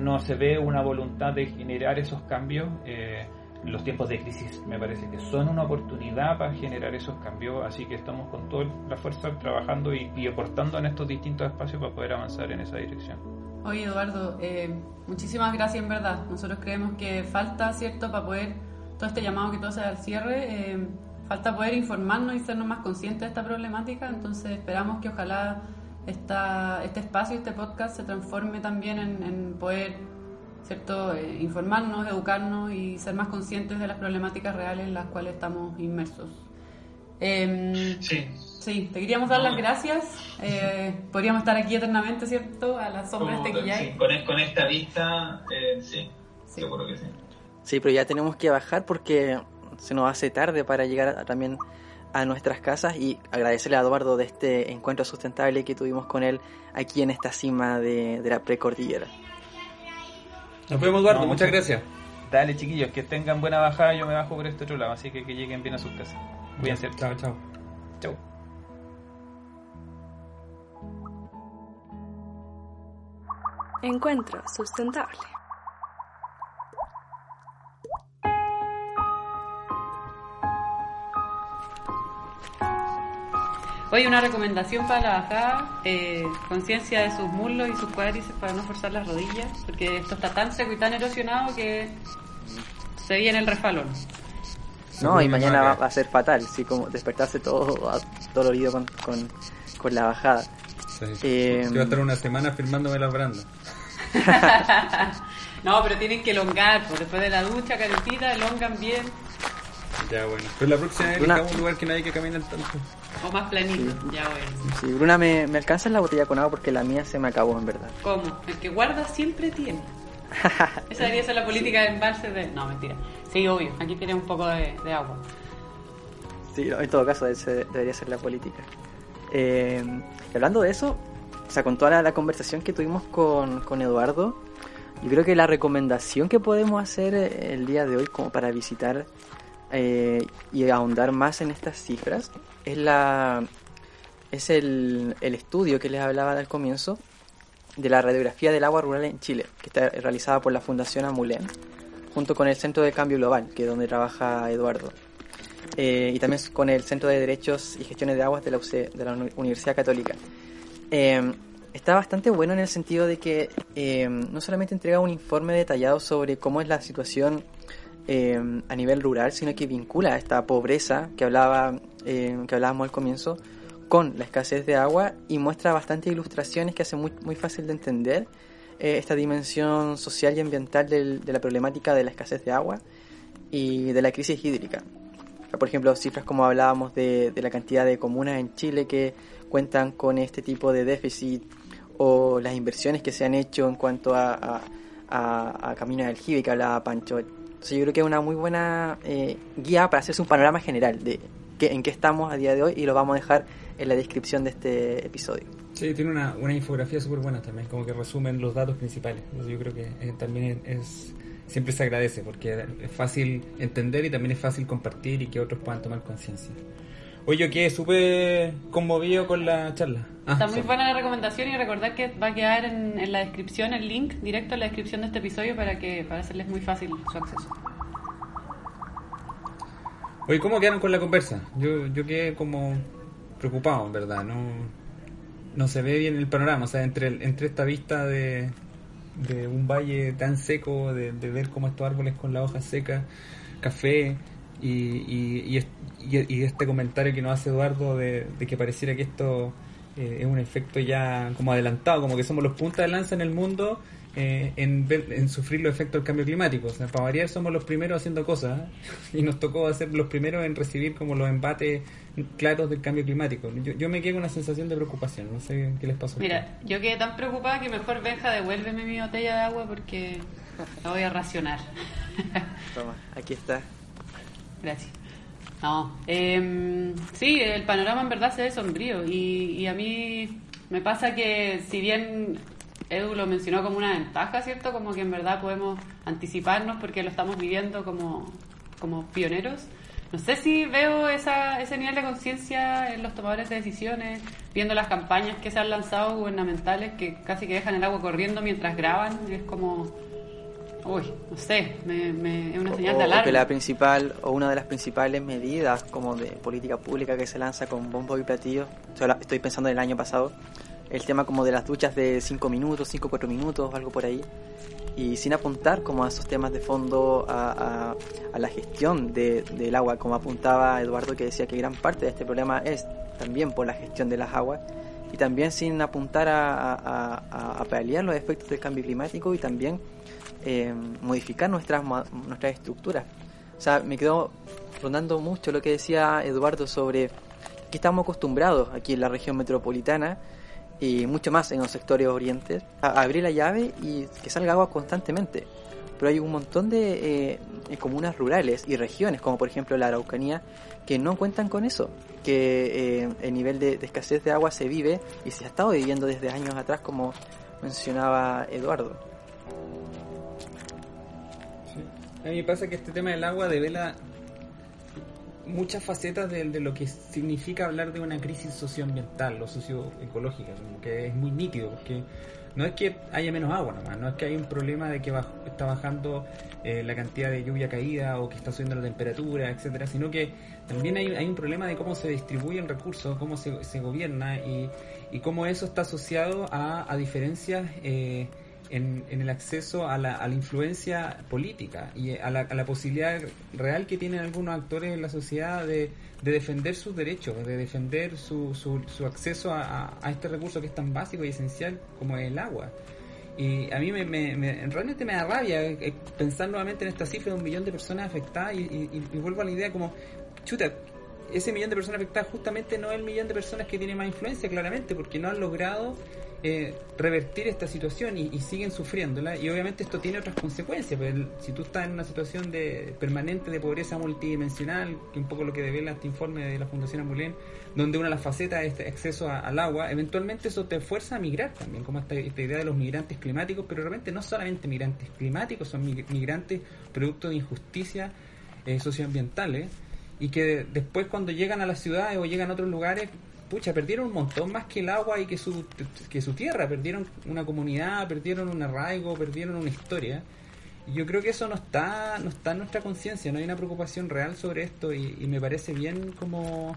no se ve una voluntad de generar esos cambios. Eh, los tiempos de crisis me parece que son una oportunidad para generar esos cambios, así que estamos con toda la fuerza trabajando y, y aportando en estos distintos espacios para poder avanzar en esa dirección. Oye, Eduardo, eh, muchísimas gracias en verdad. Nosotros creemos que falta, ¿cierto?, para poder, todo este llamado que todo sea al cierre, eh, falta poder informarnos y sernos más conscientes de esta problemática. Entonces esperamos que ojalá esta, este espacio, este podcast se transforme también en, poder, ¿cierto?, eh, informarnos, educarnos y ser más conscientes de las problemáticas reales en las cuales estamos inmersos. Em, sí. Sí, te queríamos dar las gracias. Eh, podríamos estar aquí eternamente, ¿cierto? A la sombra de este sí, con, con, esta vista, eh, sí, seguro que sí. Sí, pero ya tenemos que bajar porque se nos hace tarde para llegar también a nuestras casas y agradecerle a Eduardo de este encuentro sustentable que tuvimos con él aquí en esta cima de, la precordillera. Nos vemos, Eduardo. muchas gracias. Dale, chiquillos, que tengan buena bajada. Yo me bajo por este otro lado, así que que lleguen bien a sus casas. Cuídense. Chao, chao. Chao. Encuentro sustentable. Hoy una recomendación para la bajada, eh, conciencia de sus muslos y sus cuádriceps para no forzar las rodillas, porque esto está tan seco y tan erosionado que se viene el refalón. No, y mañana va, a ser fatal, sí, como despertarse todo dolorido con, con, con la bajada. Eh, va a estar una semana firmándome las brandas. no, pero tienen que elongar, pues después de la ducha calentita, elongan bien. Ya bueno, pero la próxima vez Bruna... un lugar que nadie que camine tanto. O más planito, ya bueno. Sí, Bruna, ¿me, ¿me alcanza la botella con agua? Porque la mía se me acabó, en verdad. ¿Cómo? El que guarda siempre tiene. Esa debería ser la política de embalse de... No, mentira. Sí, obvio, aquí tiene un poco de, agua. Sí, en todo caso debería ser la política. Eh, y hablando de eso, o sea, con toda la, conversación que tuvimos con, con, Eduardo, yo creo que la recomendación que podemos hacer eh, el día de hoy como para visitar eh, y ahondar más en estas cifras es la es el, el estudio que les hablaba al comienzo de la radiografía del agua rural en Chile, que está realizada por la Fundación Amulén, junto con el Centro de Cambio Global, que es donde trabaja Eduardo. Eh, y también con el Centro de Derechos y Gestiones de Aguas de la, de la Universidad Católica. Eh, está bastante bueno en el sentido de que eh, no solamente entrega un informe detallado sobre cómo es la situación eh, a nivel rural, sino que vincula esta pobreza que hablaba que hablábamos al comienzo con la escasez de agua y muestra bastantes ilustraciones que hace muy, muy fácil de entender esta dimensión social y ambiental de la problemática de la escasez de agua y de la crisis hídrica. Por ejemplo, cifras como hablábamos de, de la cantidad de comunas en Chile que cuentan con este tipo de déficit o las inversiones que se han hecho en cuanto a, a, a, a Camino del Jibe que hablaba Pancho. Entonces yo creo que es una muy buena eh, guía para hacerse un panorama general de en qué estamos a día de hoy y lo vamos a dejar en la descripción de este episodio. Sí, tiene una, una infografía súper buena también, como que resumen los datos principales. Entonces yo creo que eh, también es siempre se agradece porque es fácil entender y también es fácil compartir y que otros puedan tomar conciencia. Oye, yo quedé súper conmovido con la charla. Ah, Está muy sí. buena la recomendación y recordar que va a quedar en, en la descripción el link directo en la descripción de este episodio para que para hacerles muy fácil su acceso. Oye, ¿cómo quedaron con la conversa? Yo, yo quedé como preocupado, en verdad. No, no se ve bien el panorama. O sea, entre, el- entre esta vista de, de un valle tan seco, de, de ver cómo estos árboles con la hoja seca, café, y, y, y, es- y- y este comentario que nos hace Eduardo de, de que pareciera que esto eh, es un efecto ya como adelantado, como que somos los puntas de lanza en el mundo eh, en, ver- en sufrir los efectos del cambio climático. O sea, para variar somos los primeros haciendo cosas ¿eh? y nos tocó ser los primeros en recibir como los embates claros del cambio climático. Yo, yo me quedé con una sensación de preocupación, no sé qué les pasó. Mira, yo quedé tan preocupada que mejor Benja devuélveme mi botella de agua porque la voy a racionar. Toma, aquí está. Gracias. No, em, sí, el panorama en verdad se ve sombrío y, y a mí me pasa que si bien Edu lo mencionó como una ventaja, ¿cierto? Como que en verdad podemos anticiparnos porque lo estamos viviendo como, como pioneros. No sé si veo esa, ese nivel de conciencia en los tomadores de decisiones, viendo las campañas que se han lanzado gubernamentales que casi que dejan el agua corriendo mientras graban. Es como, uy, no sé, me, me- es una señal o, de o que alarma. la principal o una de las principales medidas como de política pública que se lanza con bombo y platillo estoy habla- estoy pensando en el año pasado el tema como de las duchas de 5 minutos 5 4 minutos algo por ahí y sin apuntar como a esos temas de fondo a, a- a la gestión de- del agua como apuntaba Eduardo que decía que gran parte de este problema es también por la gestión de las aguas y también sin apuntar a, a- a- a paliar los efectos del cambio climático y también eh, modificar nuestras, nuestras estructuras. O sea, me quedó rondando mucho lo que decía Eduardo sobre que estamos acostumbrados aquí en la región metropolitana y mucho más en los sectores orientes a abrir la llave y que salga agua constantemente. Pero hay un montón de eh, comunas rurales y regiones, como por ejemplo la Araucanía, que no cuentan con eso, que eh, el nivel de, de escasez de agua se vive y se ha estado viviendo desde años atrás, como mencionaba Eduardo. A mí me pasa que este tema del agua devela muchas facetas de, lo que significa hablar de una crisis socioambiental o socioecológica, como que es muy nítido, porque no es que haya menos agua nomás, no es que hay un problema de que baj- está bajando eh, la cantidad de lluvia caída o que está subiendo la temperatura, etcétera, sino que también hay, un problema de cómo se distribuyen recursos, cómo se, se gobierna y, y cómo eso está asociado a, a diferencias eh, en, el acceso a la, influencia política y a la, posibilidad real que tienen algunos actores en la sociedad de, de defender sus derechos, de defender su, su, su acceso a, este recurso que es tan básico y esencial como es el agua. Y a mí me, me- me- realmente me da rabia eh, pensar nuevamente en esta cifra de un millón de personas afectadas y- y vuelvo a la idea como, chuta, ese millón de personas afectadas justamente no es el millón de personas que tiene más influencia, claramente, porque no han logrado eh, revertir esta situación y, siguen sufriéndola. Y obviamente esto tiene otras consecuencias. pues, si tú estás en una situación de permanente de pobreza multidimensional, que un poco lo que devela este informe de la Fundación Amulén, donde una de las facetas es este acceso al agua, eventualmente eso te fuerza a migrar también, como esta, esta idea de los migrantes climáticos, pero realmente no solamente migrantes climáticos, son mig- migrantes producto de injusticia eh, socioambientales y que después cuando llegan a las ciudades o llegan a otros lugares, pucha, perdieron un montón más que el agua y que su, que su tierra, perdieron una comunidad, perdieron un arraigo, perdieron una historia. Y yo creo que eso no está, no está en nuestra conciencia, no hay una preocupación real sobre esto y, y me parece bien como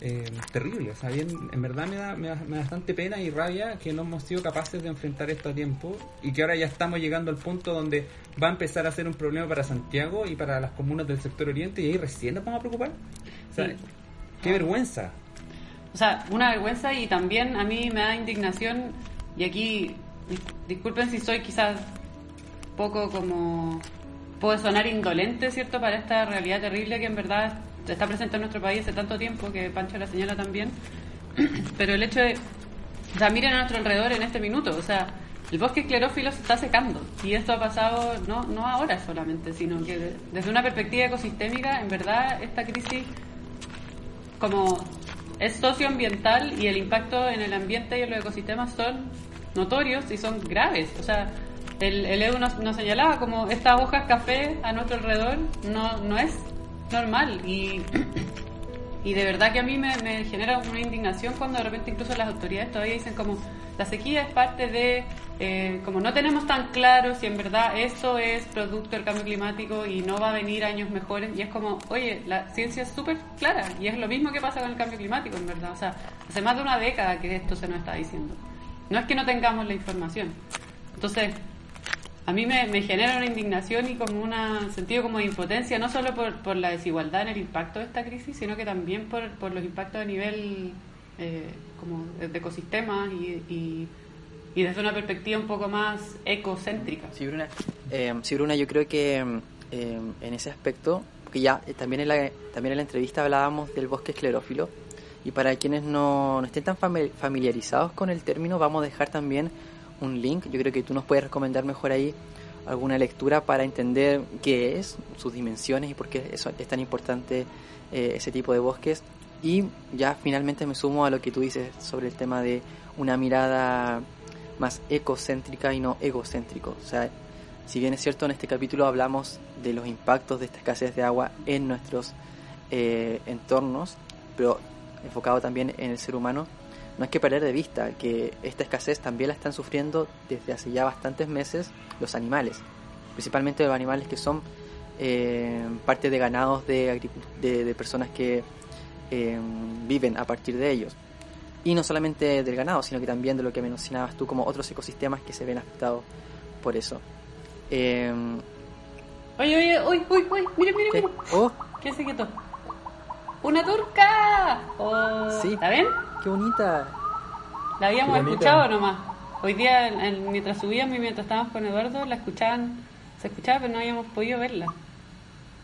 eh, terrible, o sea, bien, en verdad me da, me, da, me da bastante pena y rabia que no hemos sido capaces de enfrentar esto a tiempo y que ahora ya estamos llegando al punto donde va a empezar a ser un problema para Santiago y para las comunas del sector oriente y ahí recién nos vamos a preocupar. O sea, Sí. qué vergüenza. O sea, una vergüenza y también a mí me da indignación, y aquí dis- disculpen si soy quizás poco como... puedo sonar indolente, ¿cierto?, para esta realidad terrible que en verdad está presente en nuestro país hace tanto tiempo que Pancho la señala también, pero el hecho de, o sea, miren a nuestro alrededor en este minuto, o sea, el bosque esclerófilo se está secando y esto ha pasado no, no ahora solamente, sino que de- desde una perspectiva ecosistémica, en verdad, esta crisis como es socioambiental y el impacto en el ambiente y en los ecosistemas son notorios y son graves. O sea, el, el Edu nos, nos señalaba como estas hojas café a nuestro alrededor no, no es normal y, y de verdad que a mí me, me genera una indignación cuando de repente incluso las autoridades todavía dicen como la sequía es parte de, eh, como no tenemos tan claro si en verdad eso es producto del cambio climático y no va a venir años mejores y es como, oye, la ciencia es súper clara y es lo mismo que pasa con el cambio climático en verdad, o sea, hace más de una década que esto se nos está diciendo. No es que no tengamos la información. Entonces, a mí me, genera una indignación y como un sentido como de impotencia, no solo por, la desigualdad en el impacto de esta crisis, sino que también por, por los impactos a nivel eh, como de, ecosistemas y, y, y desde una perspectiva un poco más ecocéntrica. Sí, Bruna, eh, sí, Bruna, yo creo que eh, en ese aspecto, porque ya eh, también, en la, también en la entrevista hablábamos del bosque esclerófilo, y para quienes no, no estén tan fami- familiarizados con el término, vamos a dejar también un link, yo creo que tú nos puedes recomendar mejor ahí alguna lectura para entender qué es, sus dimensiones y por qué eso es tan importante eh, ese tipo de bosques. Y ya finalmente me sumo a lo que tú dices sobre el tema de una mirada más ecocéntrica y no egocéntrico. O sea, si bien es cierto, en este capítulo hablamos de los impactos de esta escasez de agua en nuestros eh, entornos, pero enfocado también en el ser humano, no hay que perder de vista que esta escasez también la están sufriendo desde hace ya bastantes meses los animales, principalmente los animales que son eh, parte de ganados de, de personas que eh, viven a partir de ellos. Y no solamente del ganado, sino que también de lo que mencionabas tú como otros ecosistemas que se ven afectados por eso. Eh, Oye, oye, uy, uy, uy, mira, mira, ¿qué? mira. Oh, ¿Qué se quitó? ¡Una turca! Oh, Sí. ¿La ven? qué bonita. La habíamos bonita. escuchado nomás. Hoy día, en- en- mientras subíamos y mientras estábamos con Eduardo, la escuchaban, se escuchaba, pero no habíamos podido verla.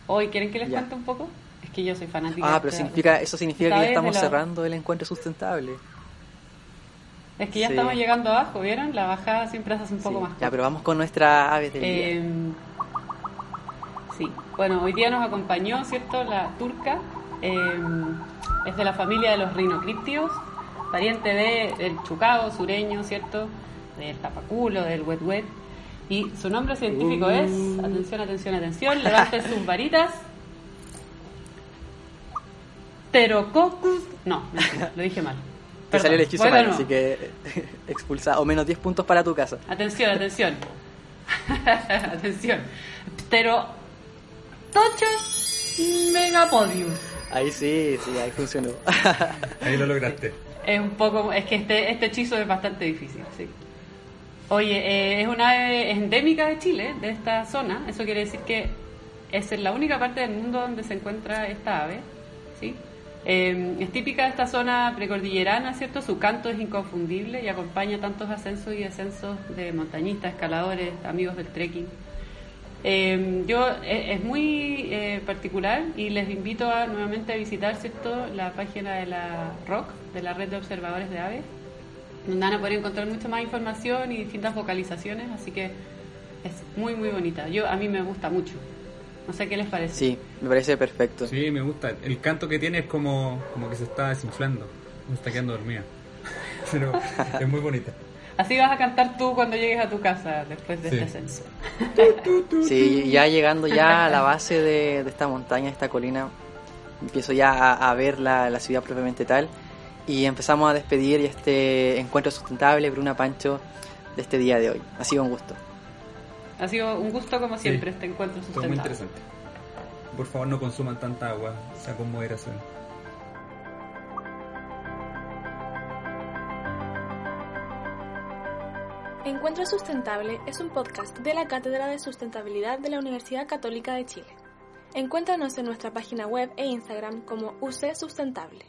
Hoy, ¿quieren que les Ya. cuente un poco? Que yo soy fanática. Ah, de pero esta- significa, eso significa que ya de estamos la- cerrando el encuentro sustentable. Es que ya Sí. estamos llegando abajo, ¿vieron? La bajada siempre hace un poco Sí. más. Ya, pero vamos con nuestra aves del día. Eh, sí, bueno, hoy día nos acompañó, ¿cierto? La turca, eh, es de la familia de los rinocríptidos, pariente de, del chucao sureño, ¿cierto? Del tapaculo, del wet wet. Y su nombre científico es, atención, atención, atención, levanten sus varitas. Pterococcus, no, mentira, lo dije mal. Te Perdón, salió el hechizo mal, así que expulsa o menos 10 puntos para tu casa. Atención, atención. atención. Pero Tochos Megapodium. Ahí sí, sí, ahí funcionó. Ahí lo lograste. Es un poco, es que este, este hechizo es bastante difícil, sí. Oye, eh, es una ave endémica de Chile, de esta zona. Eso quiere decir que es en la única parte del mundo donde se encuentra esta ave, ¿sí? Eh, es típica de esta zona precordillerana, ¿cierto? Su canto es inconfundible y acompaña tantos ascensos y descensos de montañistas, escaladores, amigos del trekking. Eh, yo es, es muy eh, particular y les invito a nuevamente a visitar cierto la página de la ROC, de la red de observadores de aves, donde van a poder encontrar mucha más información y distintas vocalizaciones, así que es muy muy bonita. Yo a mí me gusta mucho. No sé qué les parece. Sí, me parece perfecto. Sí, me gusta. El canto que tiene es como, como que se está desinflando. Me está quedando dormida. Pero es muy bonita. Así vas a cantar tú cuando llegues a tu casa después de Sí. este ascenso. Sí, ya llegando ya a la base de, de esta montaña, esta colina, empiezo ya a, a ver la, la ciudad propiamente tal y empezamos a despedir este encuentro sustentable, Bruna Pancho, de este día de hoy. Ha sido un gusto. Ha sido un gusto como siempre Sí. este encuentro Estuvo muy sustentable. interesante. Por favor, no consuman tanta agua. Sea con moderación. Encuentro Sustentable es un podcast de la Cátedra de Sustentabilidad de la Universidad Católica de Chile. Encuéntranos en nuestra página web e Instagram como UC Sustentable.